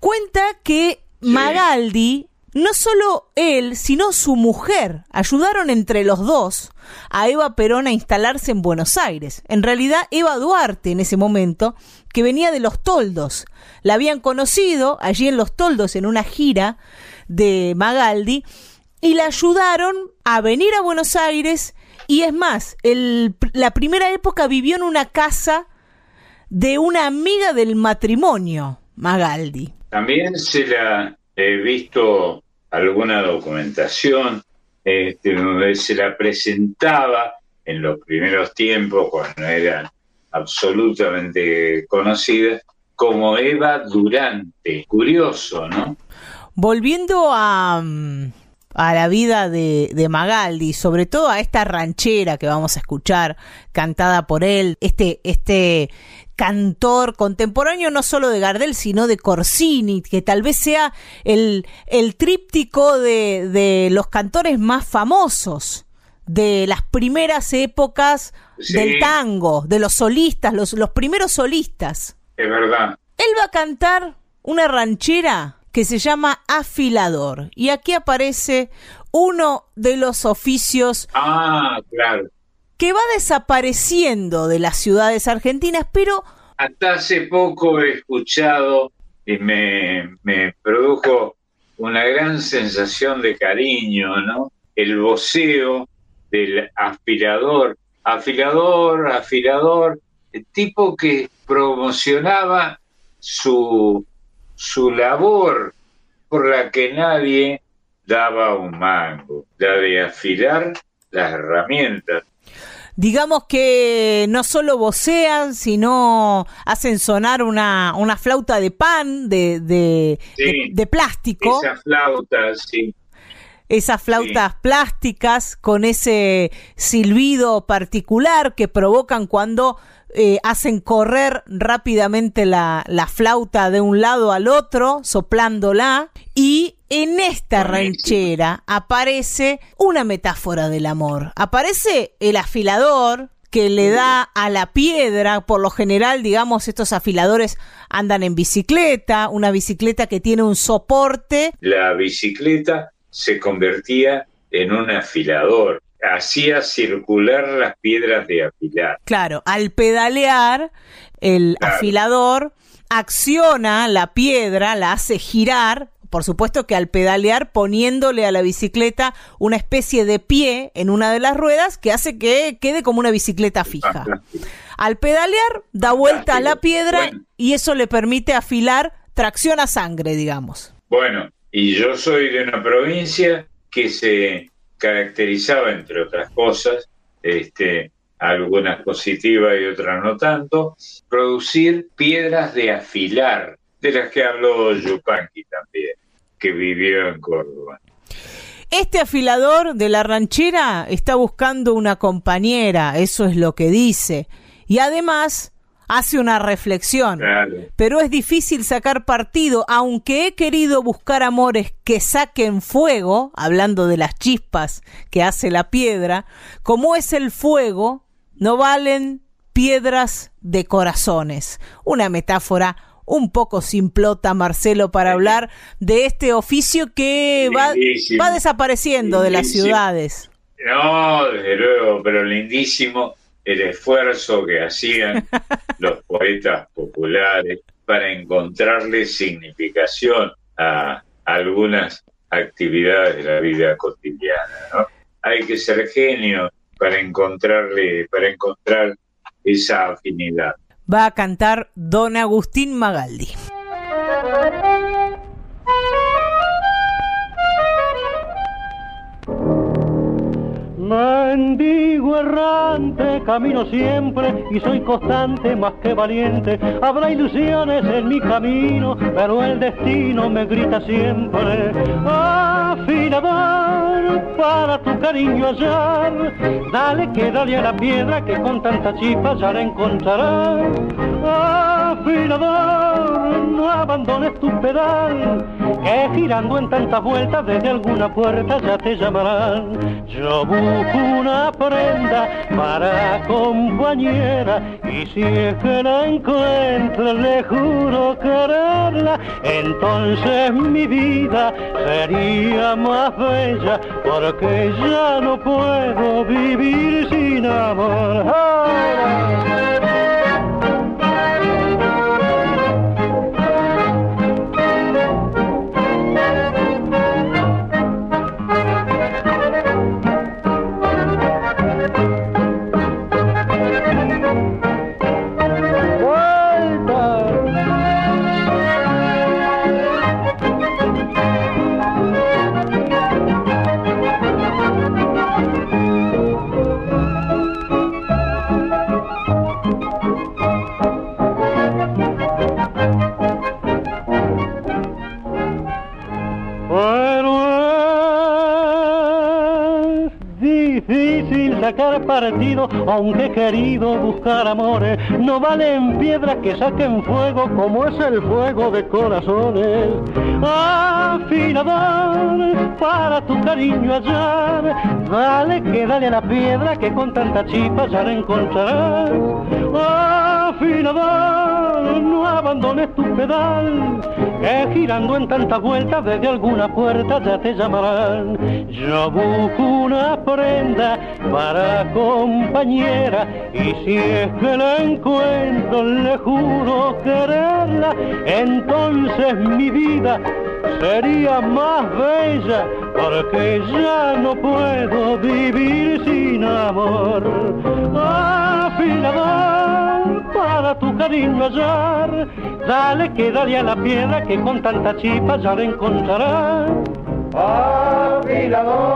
Speaker 1: cuenta que Magaldi no solo él, sino su mujer ayudaron entre los dos a Eva Perón a instalarse en Buenos Aires. En realidad, Eva Duarte en ese momento, que venía de Los Toldos, la habían conocido allí en Los Toldos en una gira de Magaldi y la ayudaron a venir a Buenos Aires y es más, la primera época vivió en una casa de una amiga del matrimonio, Magaldi.
Speaker 2: También se la he visto alguna documentación este, se la presentaba en los primeros tiempos, cuando eran absolutamente conocidas, como Eva Durante. Curioso, ¿no?
Speaker 1: Volviendo a, a la vida de, de, Magaldi, sobre todo a esta ranchera que vamos a escuchar, cantada por él, este, este cantor contemporáneo no solo de Gardel, sino de Corsini, que tal vez sea el, el tríptico de, de, los cantores más famosos de las primeras épocas del tango, de los solistas, los, los primeros solistas.
Speaker 2: Es verdad.
Speaker 1: Él va a cantar una ranchera que se llama afilador. Y aquí aparece uno de los oficios
Speaker 2: ah, claro
Speaker 1: que va desapareciendo de las ciudades argentinas, pero...
Speaker 2: Hasta hace poco he escuchado y me, produjo una gran sensación de cariño, ¿no? El voceo del aspirador, afilador, afilador, el tipo que promocionaba su, su labor por la que nadie daba un mango, la de afilar las herramientas
Speaker 1: digamos que no solo vocean, sino hacen sonar una, una flauta de pan, de, de, de, plástico.
Speaker 2: Esas flautas, sí.
Speaker 1: Esas flautas plásticas con ese silbido particular que provocan cuando eh, hacen correr rápidamente la, la, flauta de un lado al otro, soplándola, y en esta ranchera aparece una metáfora del amor. Aparece el afilador que le da a la piedra, por lo general, digamos, estos afiladores andan en bicicleta, una bicicleta que tiene un soporte.
Speaker 2: La bicicleta se convertía en un afilador hacía circular las piedras de afilar.
Speaker 1: Claro, al pedalear, el afilador acciona la piedra, la hace girar, por supuesto que al pedalear poniéndole a la bicicleta una especie de pie en una de las ruedas que hace que quede como una bicicleta fija. Al pedalear da vuelta a la piedra y eso le permite afilar tracción a sangre, digamos.
Speaker 2: Bueno, y yo soy de una provincia que se caracterizaba, entre otras cosas, este, algunas positivas y otras no tanto, producir piedras de afilar, de las que habló Yupanqui también, que vivió en Córdoba.
Speaker 1: Este afilador de la ranchera está buscando una compañera, eso es lo que dice. Y además hace una reflexión. Pero es difícil sacar partido, aunque he querido buscar amores que saquen fuego, hablando de las chispas que hace la piedra, como es el fuego, no valen piedras de corazones. Una metáfora un poco simplota, Marcelo, para hablar de este oficio que va, va, desapareciendo de las ciudades.
Speaker 2: No, desde luego, pero lindísimo el esfuerzo que hacían los poetas populares para encontrarle significación a, algunas actividades de la vida cotidiana. ¿no? Hay que ser genio para encontrarle, para encontrar esa afinidad.
Speaker 1: Va a cantar Don Agustín Magaldi.
Speaker 13: Mendigo errante, camino siempre y soy constante más que valiente. Habrá ilusiones en mi camino, pero el destino me grita siempre. Afilador, para tu cariño hallar, dale que dale a la piedra que con tanta chispa ya la encontrarás. Afilador, no abandones tu pedal, que girando en tantas vueltas desde alguna puerta ya te llamarán. Yo una prenda para compañera y si es que la encuentro le juro quererla, entonces mi vida sería más bella porque ya no puedo vivir sin amor. Sacar partido, aunque querido buscar amores, no valen piedras que saquen fuego como es el fuego de corazones. Afilador, para tu cariño hallar, dale que dale a la piedra que con tanta chispa ya la encontrarás. No abandones tu pedal, que girando en tantas vueltas desde alguna puerta ya te llamarán. Yo busco una prenda para compañera y si es que la encuentro le juro quererla, entonces mi vida sería más bella porque ya no puedo vivir sin amor. Afilador para tu cariño hallar, dale que dale a la piedra que con tanta chispa ya la encontrarás. Afilador,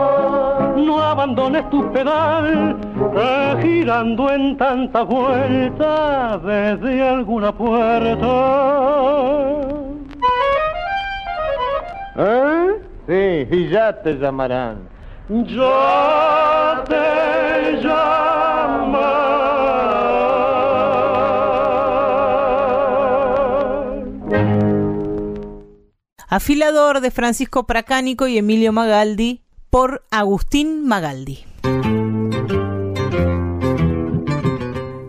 Speaker 13: no abandones tu pedal, que girando en tanta vuelta desde alguna puerta.
Speaker 14: ¿Eh? Sí, y ya te llamarán.
Speaker 13: Ya te
Speaker 1: Afilador de Francisco Pracánico y Emilio Magaldi por Agustín Magaldi.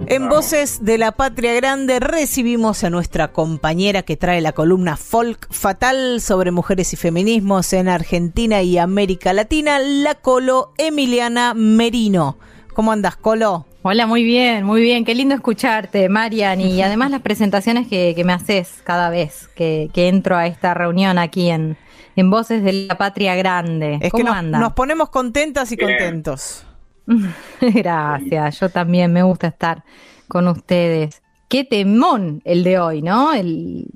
Speaker 1: En Voces de la Patria Grande recibimos a nuestra compañera que trae la columna Folk Fatal sobre mujeres y feminismos en Argentina y América Latina, la Colo Emiliana Merino. ¿Cómo andas, Colo?
Speaker 15: Hola, muy bien, muy bien. Qué lindo escucharte, Marian. Y además las presentaciones que, me haces cada vez que, entro a esta reunión aquí en, en Voces de la Patria Grande.
Speaker 1: ¿Cómo que andas? Nos ponemos contentas y contentos.
Speaker 15: Gracias, yo también me gusta estar con ustedes. Qué temón el de hoy, ¿no? El,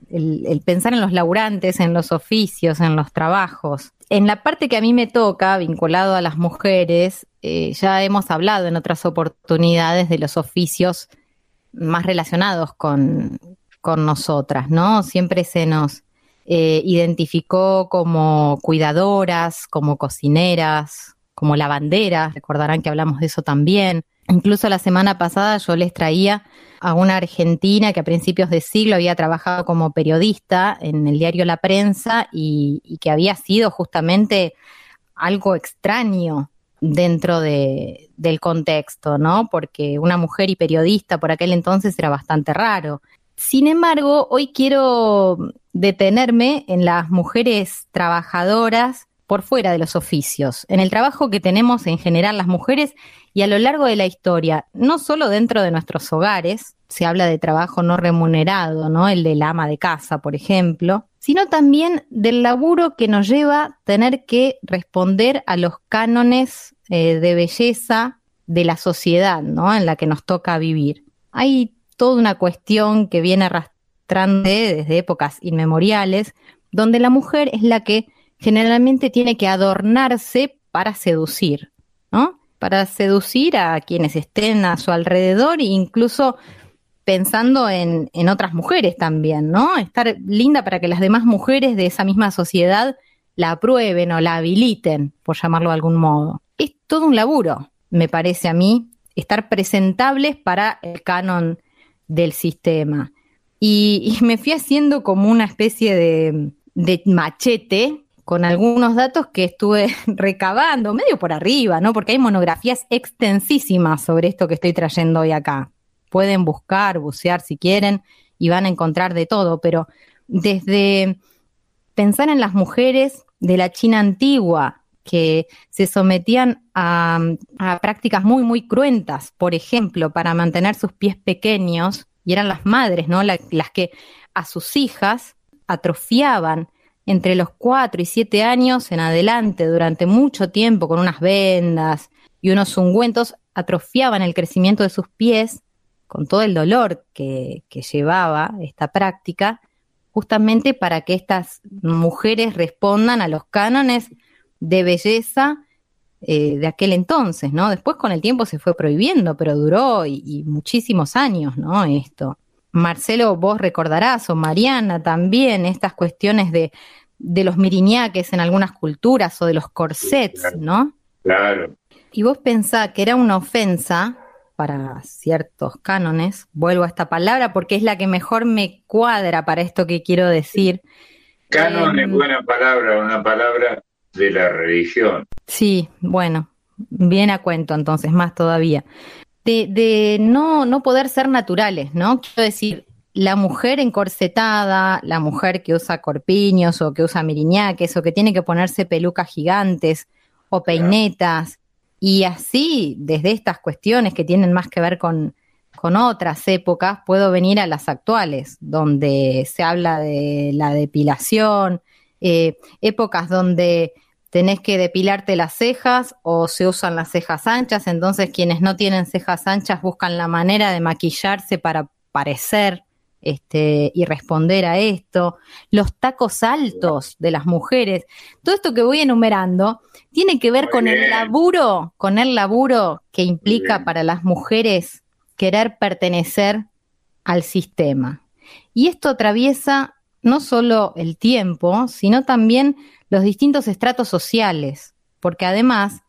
Speaker 15: pensar en los laburantes, en los oficios, en los trabajos. En la parte que a mí me toca, vinculado a las mujeres, eh, ya hemos hablado en otras oportunidades de los oficios más relacionados con, nosotras, ¿no? Siempre se nos eh, identificó como cuidadoras, como cocineras, como bandera, recordarán que hablamos de eso también. Incluso la semana pasada yo les traía a una argentina que a principios de siglo había trabajado como periodista en el diario La Prensa y, que había sido justamente algo extraño dentro de, del contexto, ¿no? Porque una mujer y periodista por aquel entonces era bastante raro. Sin embargo, hoy quiero detenerme en las mujeres trabajadoras por fuera de los oficios, en el trabajo que tenemos en general las mujeres y a lo largo de la historia, no solo dentro de nuestros hogares, se habla de trabajo no remunerado, ¿no? El del ama de casa, por ejemplo, sino también del laburo que nos lleva tener que responder a los cánones eh, de belleza de la sociedad, ¿no? En la que nos toca vivir. Hay toda una cuestión que viene arrastrando desde épocas inmemoriales, donde la mujer es la que generalmente tiene que adornarse para seducir, ¿no? Para seducir a quienes estén a su alrededor e incluso pensando en, en, otras mujeres también, ¿no? Estar linda para que las demás mujeres de esa misma sociedad la aprueben o la habiliten, por llamarlo de algún modo. Es todo un laburo, me parece a mí, estar presentables para el canon del sistema. Y, me fui haciendo como una especie de, de machete con algunos datos que estuve recabando, medio por arriba, ¿no? Porque hay monografías extensísimas sobre esto que estoy trayendo hoy acá pueden buscar, bucear si quieren y van a encontrar de todo, pero desde pensar en las mujeres de la China antigua que se sometían a, prácticas muy, muy cruentas, por ejemplo, para mantener sus pies pequeños, y eran las madres, ¿no? las que a sus hijas atrofiaban entre los cuatro y siete años en adelante, durante mucho tiempo, con unas vendas y unos ungüentos, atrofiaban el crecimiento de sus pies con todo el dolor que, llevaba esta práctica, justamente para que estas mujeres respondan a los cánones de belleza eh, de aquel entonces, ¿no? Después con el tiempo se fue prohibiendo, pero duró y, muchísimos años, ¿no? Esto. Marcelo, vos recordarás, o Mariana también, estas cuestiones de, de los miriñaques en algunas culturas o de los corsets, ¿no?
Speaker 2: Claro.
Speaker 15: Y vos pensás que era una ofensa para ciertos cánones. Vuelvo a esta palabra porque es la que mejor me cuadra para esto que quiero decir.
Speaker 2: Canon es em, buena palabra, una palabra de la religión.
Speaker 15: Sí, bueno, bien a cuento entonces, más todavía. De, de no, no poder ser naturales, ¿no? Quiero decir, la mujer encorsetada, la mujer que usa corpiños o que usa miriñaques o que tiene que ponerse pelucas gigantes o peinetas, y así, desde estas cuestiones que tienen más que ver con, otras épocas, puedo venir a las actuales, donde se habla de la depilación, eh, épocas donde tenés que depilarte las cejas o se usan las cejas anchas, entonces quienes no tienen cejas anchas buscan la manera de maquillarse para parecer este, y responder a esto, los tacos altos de las mujeres, todo esto que voy enumerando tiene que ver con el laburo, con el laburo que implica para las mujeres querer pertenecer al sistema. Y esto atraviesa no solo el tiempo, sino también los distintos estratos sociales, porque además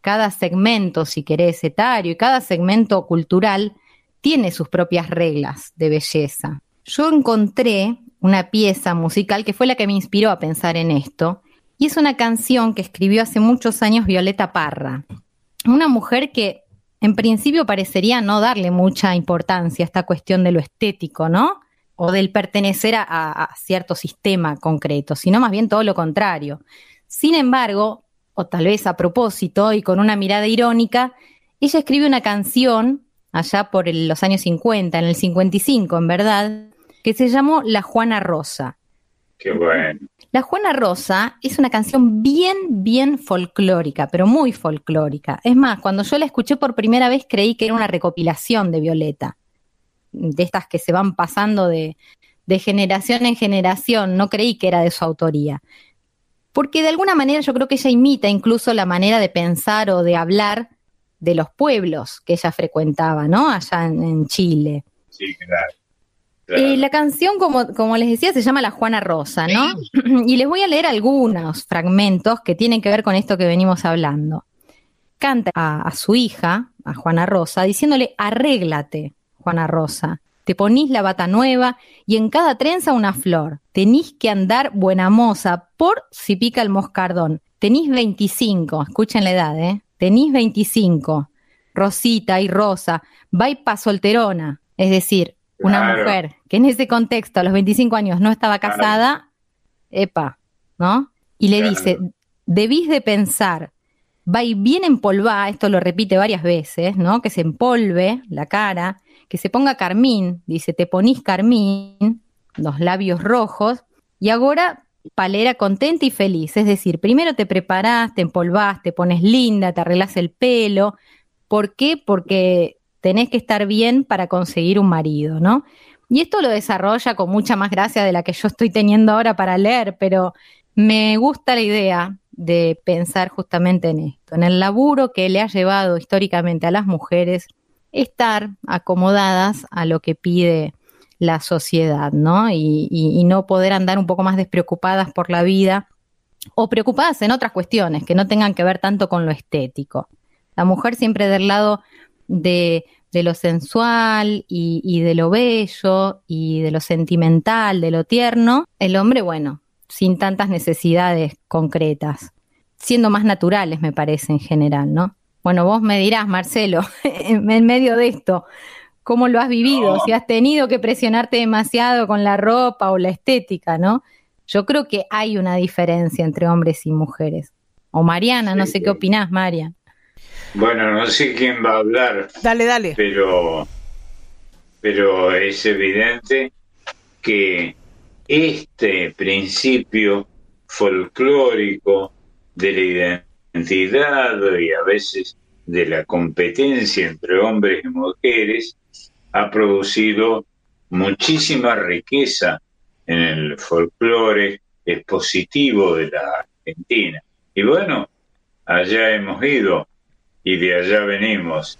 Speaker 15: cada segmento, si querés, etario y cada segmento cultural tiene sus propias reglas de belleza. Yo encontré una pieza musical que fue la que me inspiró a pensar en esto, y es una canción que escribió hace muchos años Violeta Parra, una mujer que en principio parecería no darle mucha importancia a esta cuestión de lo estético, ¿no? O del pertenecer a, a cierto sistema concreto, sino más bien todo lo contrario. Sin embargo, o tal vez a propósito y con una mirada irónica, ella escribe una canción allá por los años 50, en el 55 en verdad, que se llamó La Juana Rosa.
Speaker 2: Qué bueno.
Speaker 15: La Juana Rosa es una canción bien, bien folclórica, pero muy folclórica. Es más, cuando yo la escuché por primera vez creí que era una recopilación de Violeta, de estas que se van pasando de, de generación en generación, no creí que era de su autoría. Porque de alguna manera yo creo que ella imita incluso la manera de pensar o de hablar de los pueblos que ella frecuentaba, ¿no? Allá en, Chile.
Speaker 2: Sí, claro.
Speaker 15: Y la canción, como, como les decía, se llama La Juana Rosa, ¿no? Y les voy a leer algunos fragmentos que tienen que ver con esto que venimos hablando. Canta a, a su hija, a Juana Rosa, diciéndole, arréglate, Juana Rosa. Te ponís la bata nueva y en cada trenza una flor. Tenís que andar buena moza por si pica el moscardón. Tenís 25, escuchen la edad, ¿eh? tenís 25, Rosita y Rosa, va y pa solterona, es decir, una mujer que en ese contexto a los 25 años no estaba casada, epa, ¿no? Y le dice, debís de pensar, va y bien empolvada, esto lo repite varias veces, ¿no? Que se empolve la cara, que se ponga carmín, dice, te ponís carmín, los labios rojos, y ahora palera contenta y feliz. Es decir, primero te preparás, te empolvás, te pones linda, te arreglas el pelo. ¿Por qué? Porque tenés que estar bien para conseguir un marido, ¿no? Y esto lo desarrolla con mucha más gracia de la que yo estoy teniendo ahora para leer, pero me gusta la idea de pensar justamente en esto, en el laburo que le ha llevado históricamente a las mujeres estar acomodadas a lo que pide la sociedad, ¿no? Y, no poder andar un poco más despreocupadas por la vida o preocupadas en otras cuestiones que no tengan que ver tanto con lo estético. La mujer siempre del lado de, lo sensual y, y, de lo bello y de lo sentimental, de lo tierno. El hombre, bueno, sin tantas necesidades concretas, siendo más naturales, me parece, en general, ¿no? Bueno, vos me dirás, Marcelo, en medio de esto, cómo lo has vivido, si has tenido que presionarte demasiado con la ropa o la estética, ¿no? Yo creo que hay una diferencia entre hombres y mujeres. O Mariana, no sé qué opinás, María.
Speaker 2: Bueno, no sé quién va a hablar.
Speaker 1: Dale, dale.
Speaker 2: Pero, pero es evidente que este principio folclórico de la identidad y a veces de la competencia entre hombres y mujeres ha producido muchísima riqueza en el folclore expositivo de la Argentina. Y bueno, allá hemos ido y de allá venimos.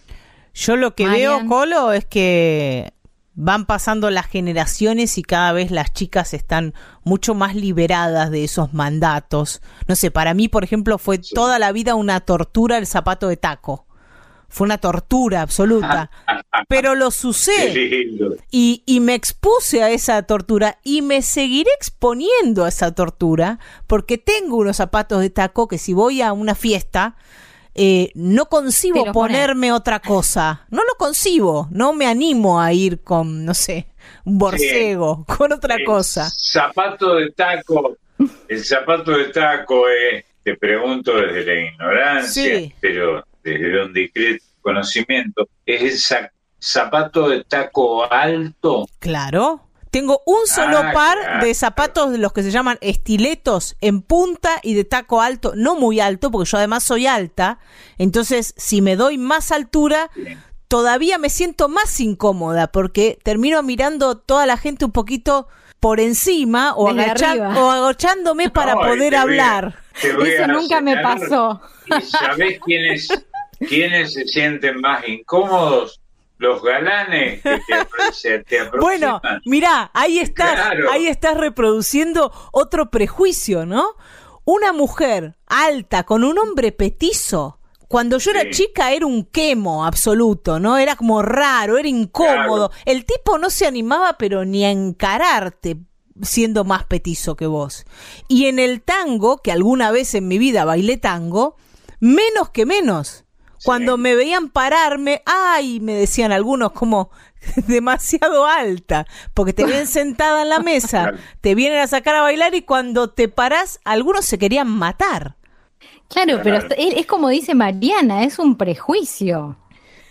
Speaker 1: Yo lo que veo, Colo, es que van pasando las generaciones y cada vez las chicas están mucho más liberadas de esos mandatos. No sé, para mí, por ejemplo, fue toda la vida una tortura el zapato de taco fue una tortura absoluta. Pero lo sucede. Y, y me expuse a esa tortura y me seguiré exponiendo a esa tortura porque tengo unos zapatos de taco que si voy a una fiesta, eh, no concibo ponerme otra cosa. No lo concibo. No me animo a ir con, no sé, un borcego, con otra cosa.
Speaker 2: Zapato de taco. El zapato de taco es, te pregunto desde la ignorancia, pero desde un discreto conocimiento, es el zapato de taco alto.
Speaker 1: Claro. Tengo un solo ah, par de zapatos de los que se llaman estiletos en punta y de taco alto, no muy alto, porque yo además soy alta. Entonces, si me doy más altura, todavía me siento más incómoda, porque termino mirando toda la gente un poquito por encima o, o agachándome para poder hablar.
Speaker 15: Eso nunca me pasó.
Speaker 2: ¿Sabés quién es ¿Quiénes se sienten más incómodos? Los galanes que te,
Speaker 1: Bueno, mira, ahí estás, ahí estás reproduciendo otro prejuicio, ¿no? Una mujer alta con un hombre petizo, cuando yo era chica era un quemo absoluto, ¿no? Era como raro, era incómodo. El tipo no se animaba pero ni a encararte siendo más petizo que vos. Y en el tango, que alguna vez en mi vida bailé tango, menos que menos. Cuando me veían pararme, ay, me decían algunos como demasiado alta, porque te ven sentada en la mesa, te vienen a sacar a bailar y cuando te paras, algunos se querían matar.
Speaker 15: Claro, pero es como dice Mariana, es un prejuicio,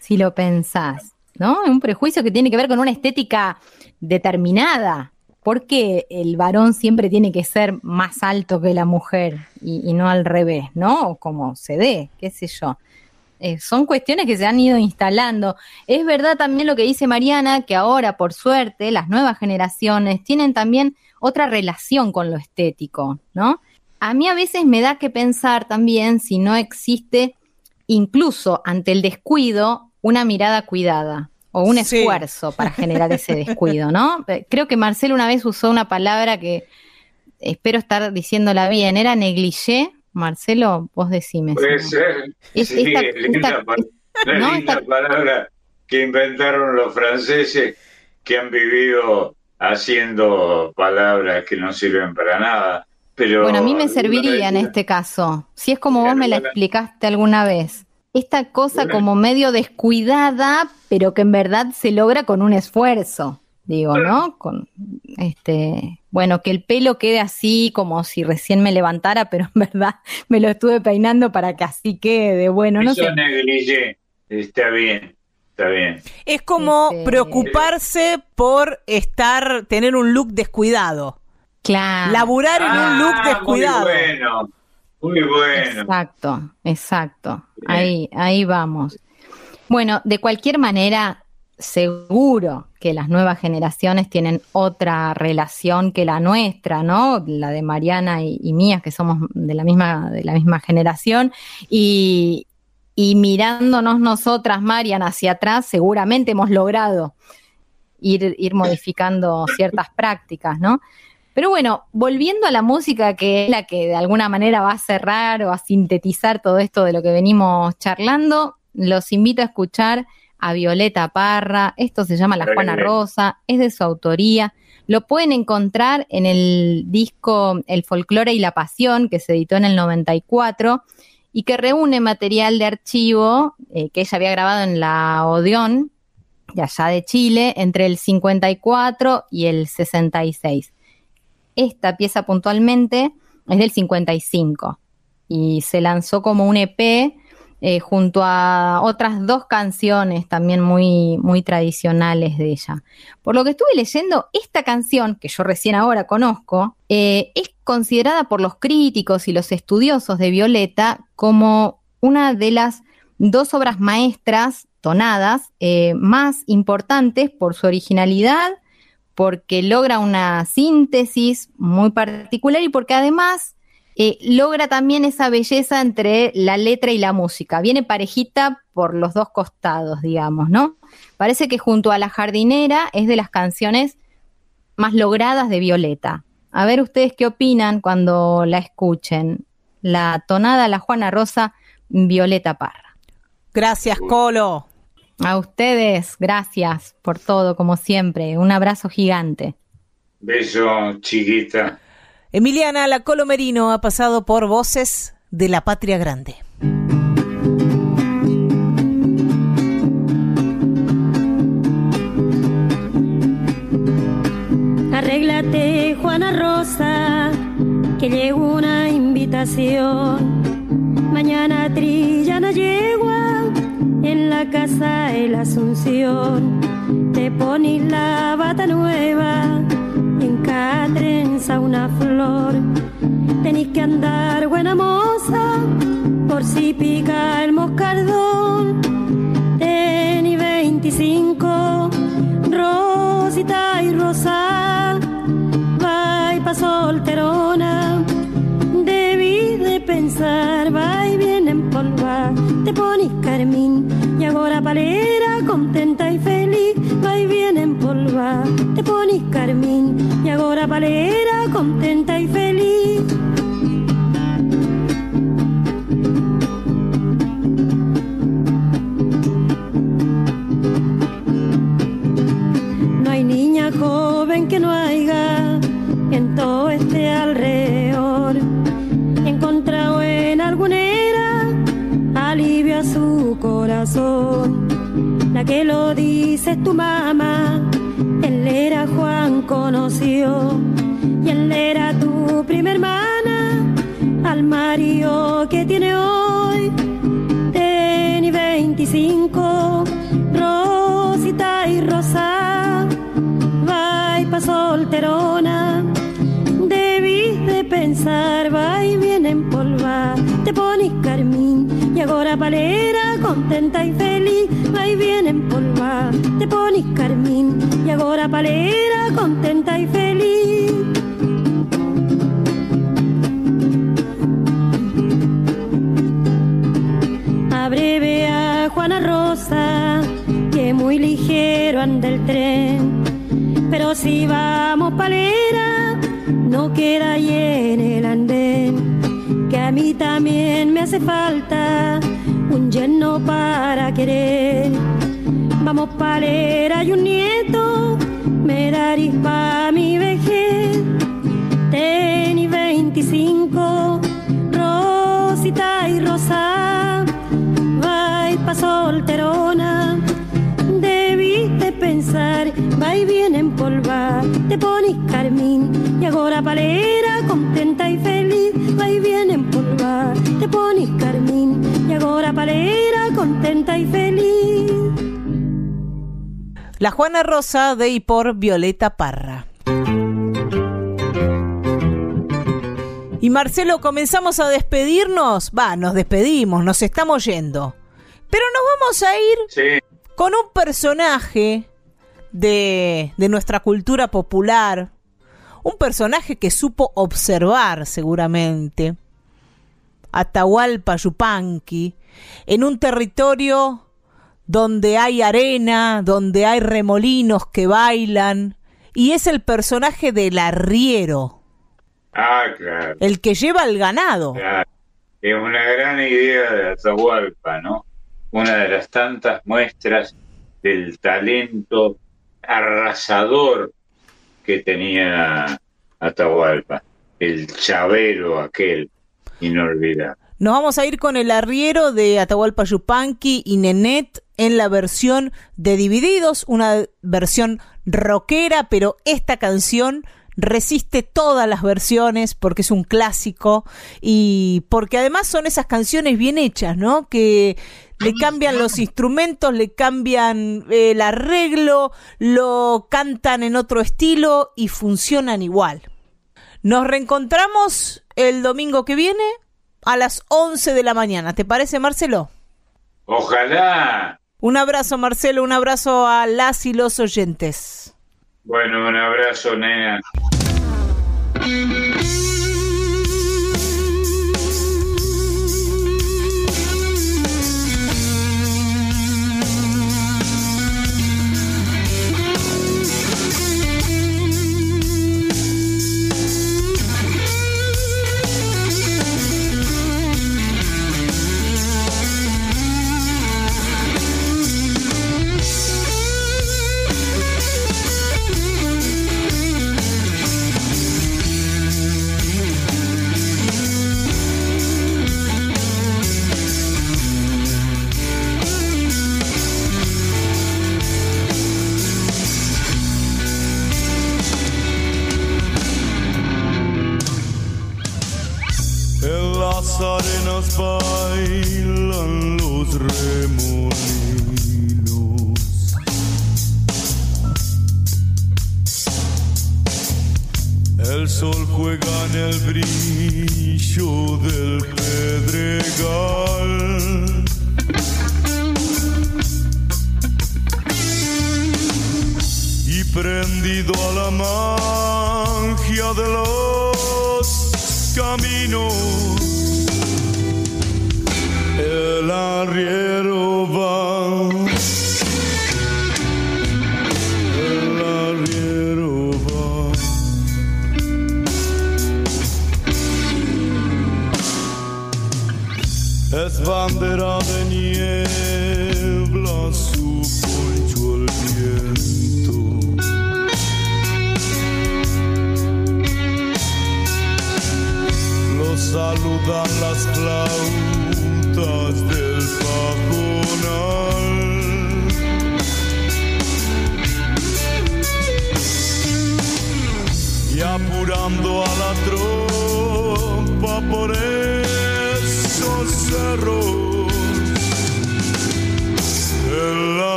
Speaker 15: si lo pensás, ¿no? Es un prejuicio que tiene que ver con una estética determinada. Porque el varón siempre tiene que ser más alto que la mujer y, y no al revés, ¿no? Como se dé, qué sé yo. Eh, son cuestiones que se han ido instalando. Es verdad también lo que dice Mariana, que ahora, por suerte, las nuevas generaciones tienen también otra relación con lo estético, ¿no? A mí a veces me da que pensar también si no existe, incluso ante el descuido, una mirada cuidada o un esfuerzo para generar ese descuido, ¿no? Eh, creo que Marcelo una vez usó una palabra que espero estar diciéndola bien, era negligé Marcelo, vos decime.
Speaker 2: Puede ser. sí, linda, palabra que inventaron los franceses que han vivido haciendo palabras que no sirven para nada. Pero
Speaker 15: bueno, a mí me serviría en este caso, si es como vos me la explicaste alguna vez. Esta cosa como medio descuidada, pero que en verdad se logra con un esfuerzo digo, ¿no? Con este, bueno, que el pelo quede así como si recién me levantara, pero en verdad me lo estuve peinando para que así quede, bueno, no
Speaker 2: Eso sé. negligé, está bien. Está bien.
Speaker 1: Es como
Speaker 15: Este-
Speaker 1: preocuparse por estar, tener un look descuidado.
Speaker 15: Claro.
Speaker 1: Laburar en un look
Speaker 2: Ah,
Speaker 1: descuidado.
Speaker 2: Muy bueno, muy bueno.
Speaker 15: Exacto, exacto. Ahí, ahí vamos. Bueno, de cualquier manera, seguro que las nuevas generaciones tienen otra relación que la nuestra, ¿no? La de Mariana y, y mía, que somos de la misma, de la misma generación. Y, mirándonos nosotras, Marian, hacia atrás, seguramente hemos logrado ir, ir modificando ciertas prácticas, ¿no? Pero bueno, volviendo a la música, que es la que de alguna manera va a cerrar o a sintetizar todo esto de lo que venimos charlando, los invito a escuchar a Violeta Parra. Esto se llama La Juana. Rosa, es de su autoría. Lo pueden encontrar en el disco El folclore y la pasión, que se editó en el 94 y que reúne material de archivo eh, que ella había grabado en la Odeón, de allá de Chile, entre el 54 y el 66. Esta pieza puntualmente es del 55 y se lanzó como un EP eh, junto a otras dos canciones también muy, muy tradicionales de ella. Por lo que estuve leyendo, esta canción, que yo recién ahora conozco, eh, es considerada por los críticos y los estudiosos de Violeta como una de las dos obras maestras tonadas eh, más importantes por su originalidad, porque logra una síntesis muy particular y porque además eh, logra también esa belleza entre la letra y la música. Viene parejita por los dos costados, digamos, ¿no? Parece que junto a La jardinera es de las canciones más logradas de Violeta. A ver ustedes qué opinan cuando la escuchen. La tonada La Juana Rosa, Violeta Parra.
Speaker 1: Gracias, Colo.
Speaker 15: A ustedes, gracias por todo, como siempre. Un abrazo gigante.
Speaker 2: Beso, chiquita.
Speaker 1: Emiliana La Colo Merino ha pasado por Voces de la Patria Grande.
Speaker 16: Arréglate, Juana Rosa, que llegó una invitación. Mañana trillan a yegua en la casa de la Asunción. Te pones la bata nueva trenza una flor. Tenés que andar buena moza por si pica el moscardón. Tení 25, Rosita y Rosa, va pa' solterona. Debí de pensar, va y bien en polva, te pones carmín y ahora palera, contenta y feliz, va y bien en polva, te pones carmín y ahora palera, La que lo dice tu mamá, él era Juan conoció y él era tu prima hermana al marido que tiene hoy. Tení 25, Rosita y Rosa, va y pa' solterona. Debís de pensar, va y bien en polva, te pones carmín y ahora palera, contenta y feliz, va y bien en polva, te pones carmín y ahora palera, contenta y feliz. Abreve a Juana Rosa, que muy ligero anda el tren. Pero si vamos palera, no queda ahí en el andén. Que a mí también me hace falta lleno para querer. Vamos palera y un nieto, me darís pa' mi vejez. Tení 25, Rosita y Rosa, va y pa' solterona. Debís de pensar, va y bien en polva, te pones carmín y ahora palera,
Speaker 1: La Juana Rosa de y por Violeta Parra. Y Marcelo, comenzamos a despedirnos. Va, nos despedimos, nos estamos yendo. Pero nos vamos a ir con un personaje de, de nuestra cultura popular. Un personaje que supo observar seguramente. Atahualpa Yupanqui, en un territorio donde hay arena, donde hay remolinos que bailan, y es el personaje del arriero.
Speaker 17: Ah, claro.
Speaker 1: El que lleva el ganado.
Speaker 17: Es una gran idea de Atahualpa, ¿no? Una de las tantas muestras del talento arrasador que tenía Atahualpa, el chavero aquel inolvidable.
Speaker 1: Nos vamos a ir con el arriero de Atahualpa Yupanqui y Nenet en la versión de Divididos, una versión rockera, pero esta canción resiste todas las versiones porque es un clásico y porque además son esas canciones bien hechas, ¿no? Que le cambian los instrumentos, le cambian el arreglo, lo cantan en otro estilo y funcionan igual. Nos reencontramos el domingo que viene a las 11 de la mañana. ¿Te parece, Marcelo?
Speaker 17: Ojalá.
Speaker 1: Un abrazo, Marcelo, un abrazo a las y los oyentes.
Speaker 17: Bueno, un abrazo, Nea.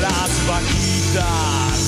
Speaker 18: Las vaquitas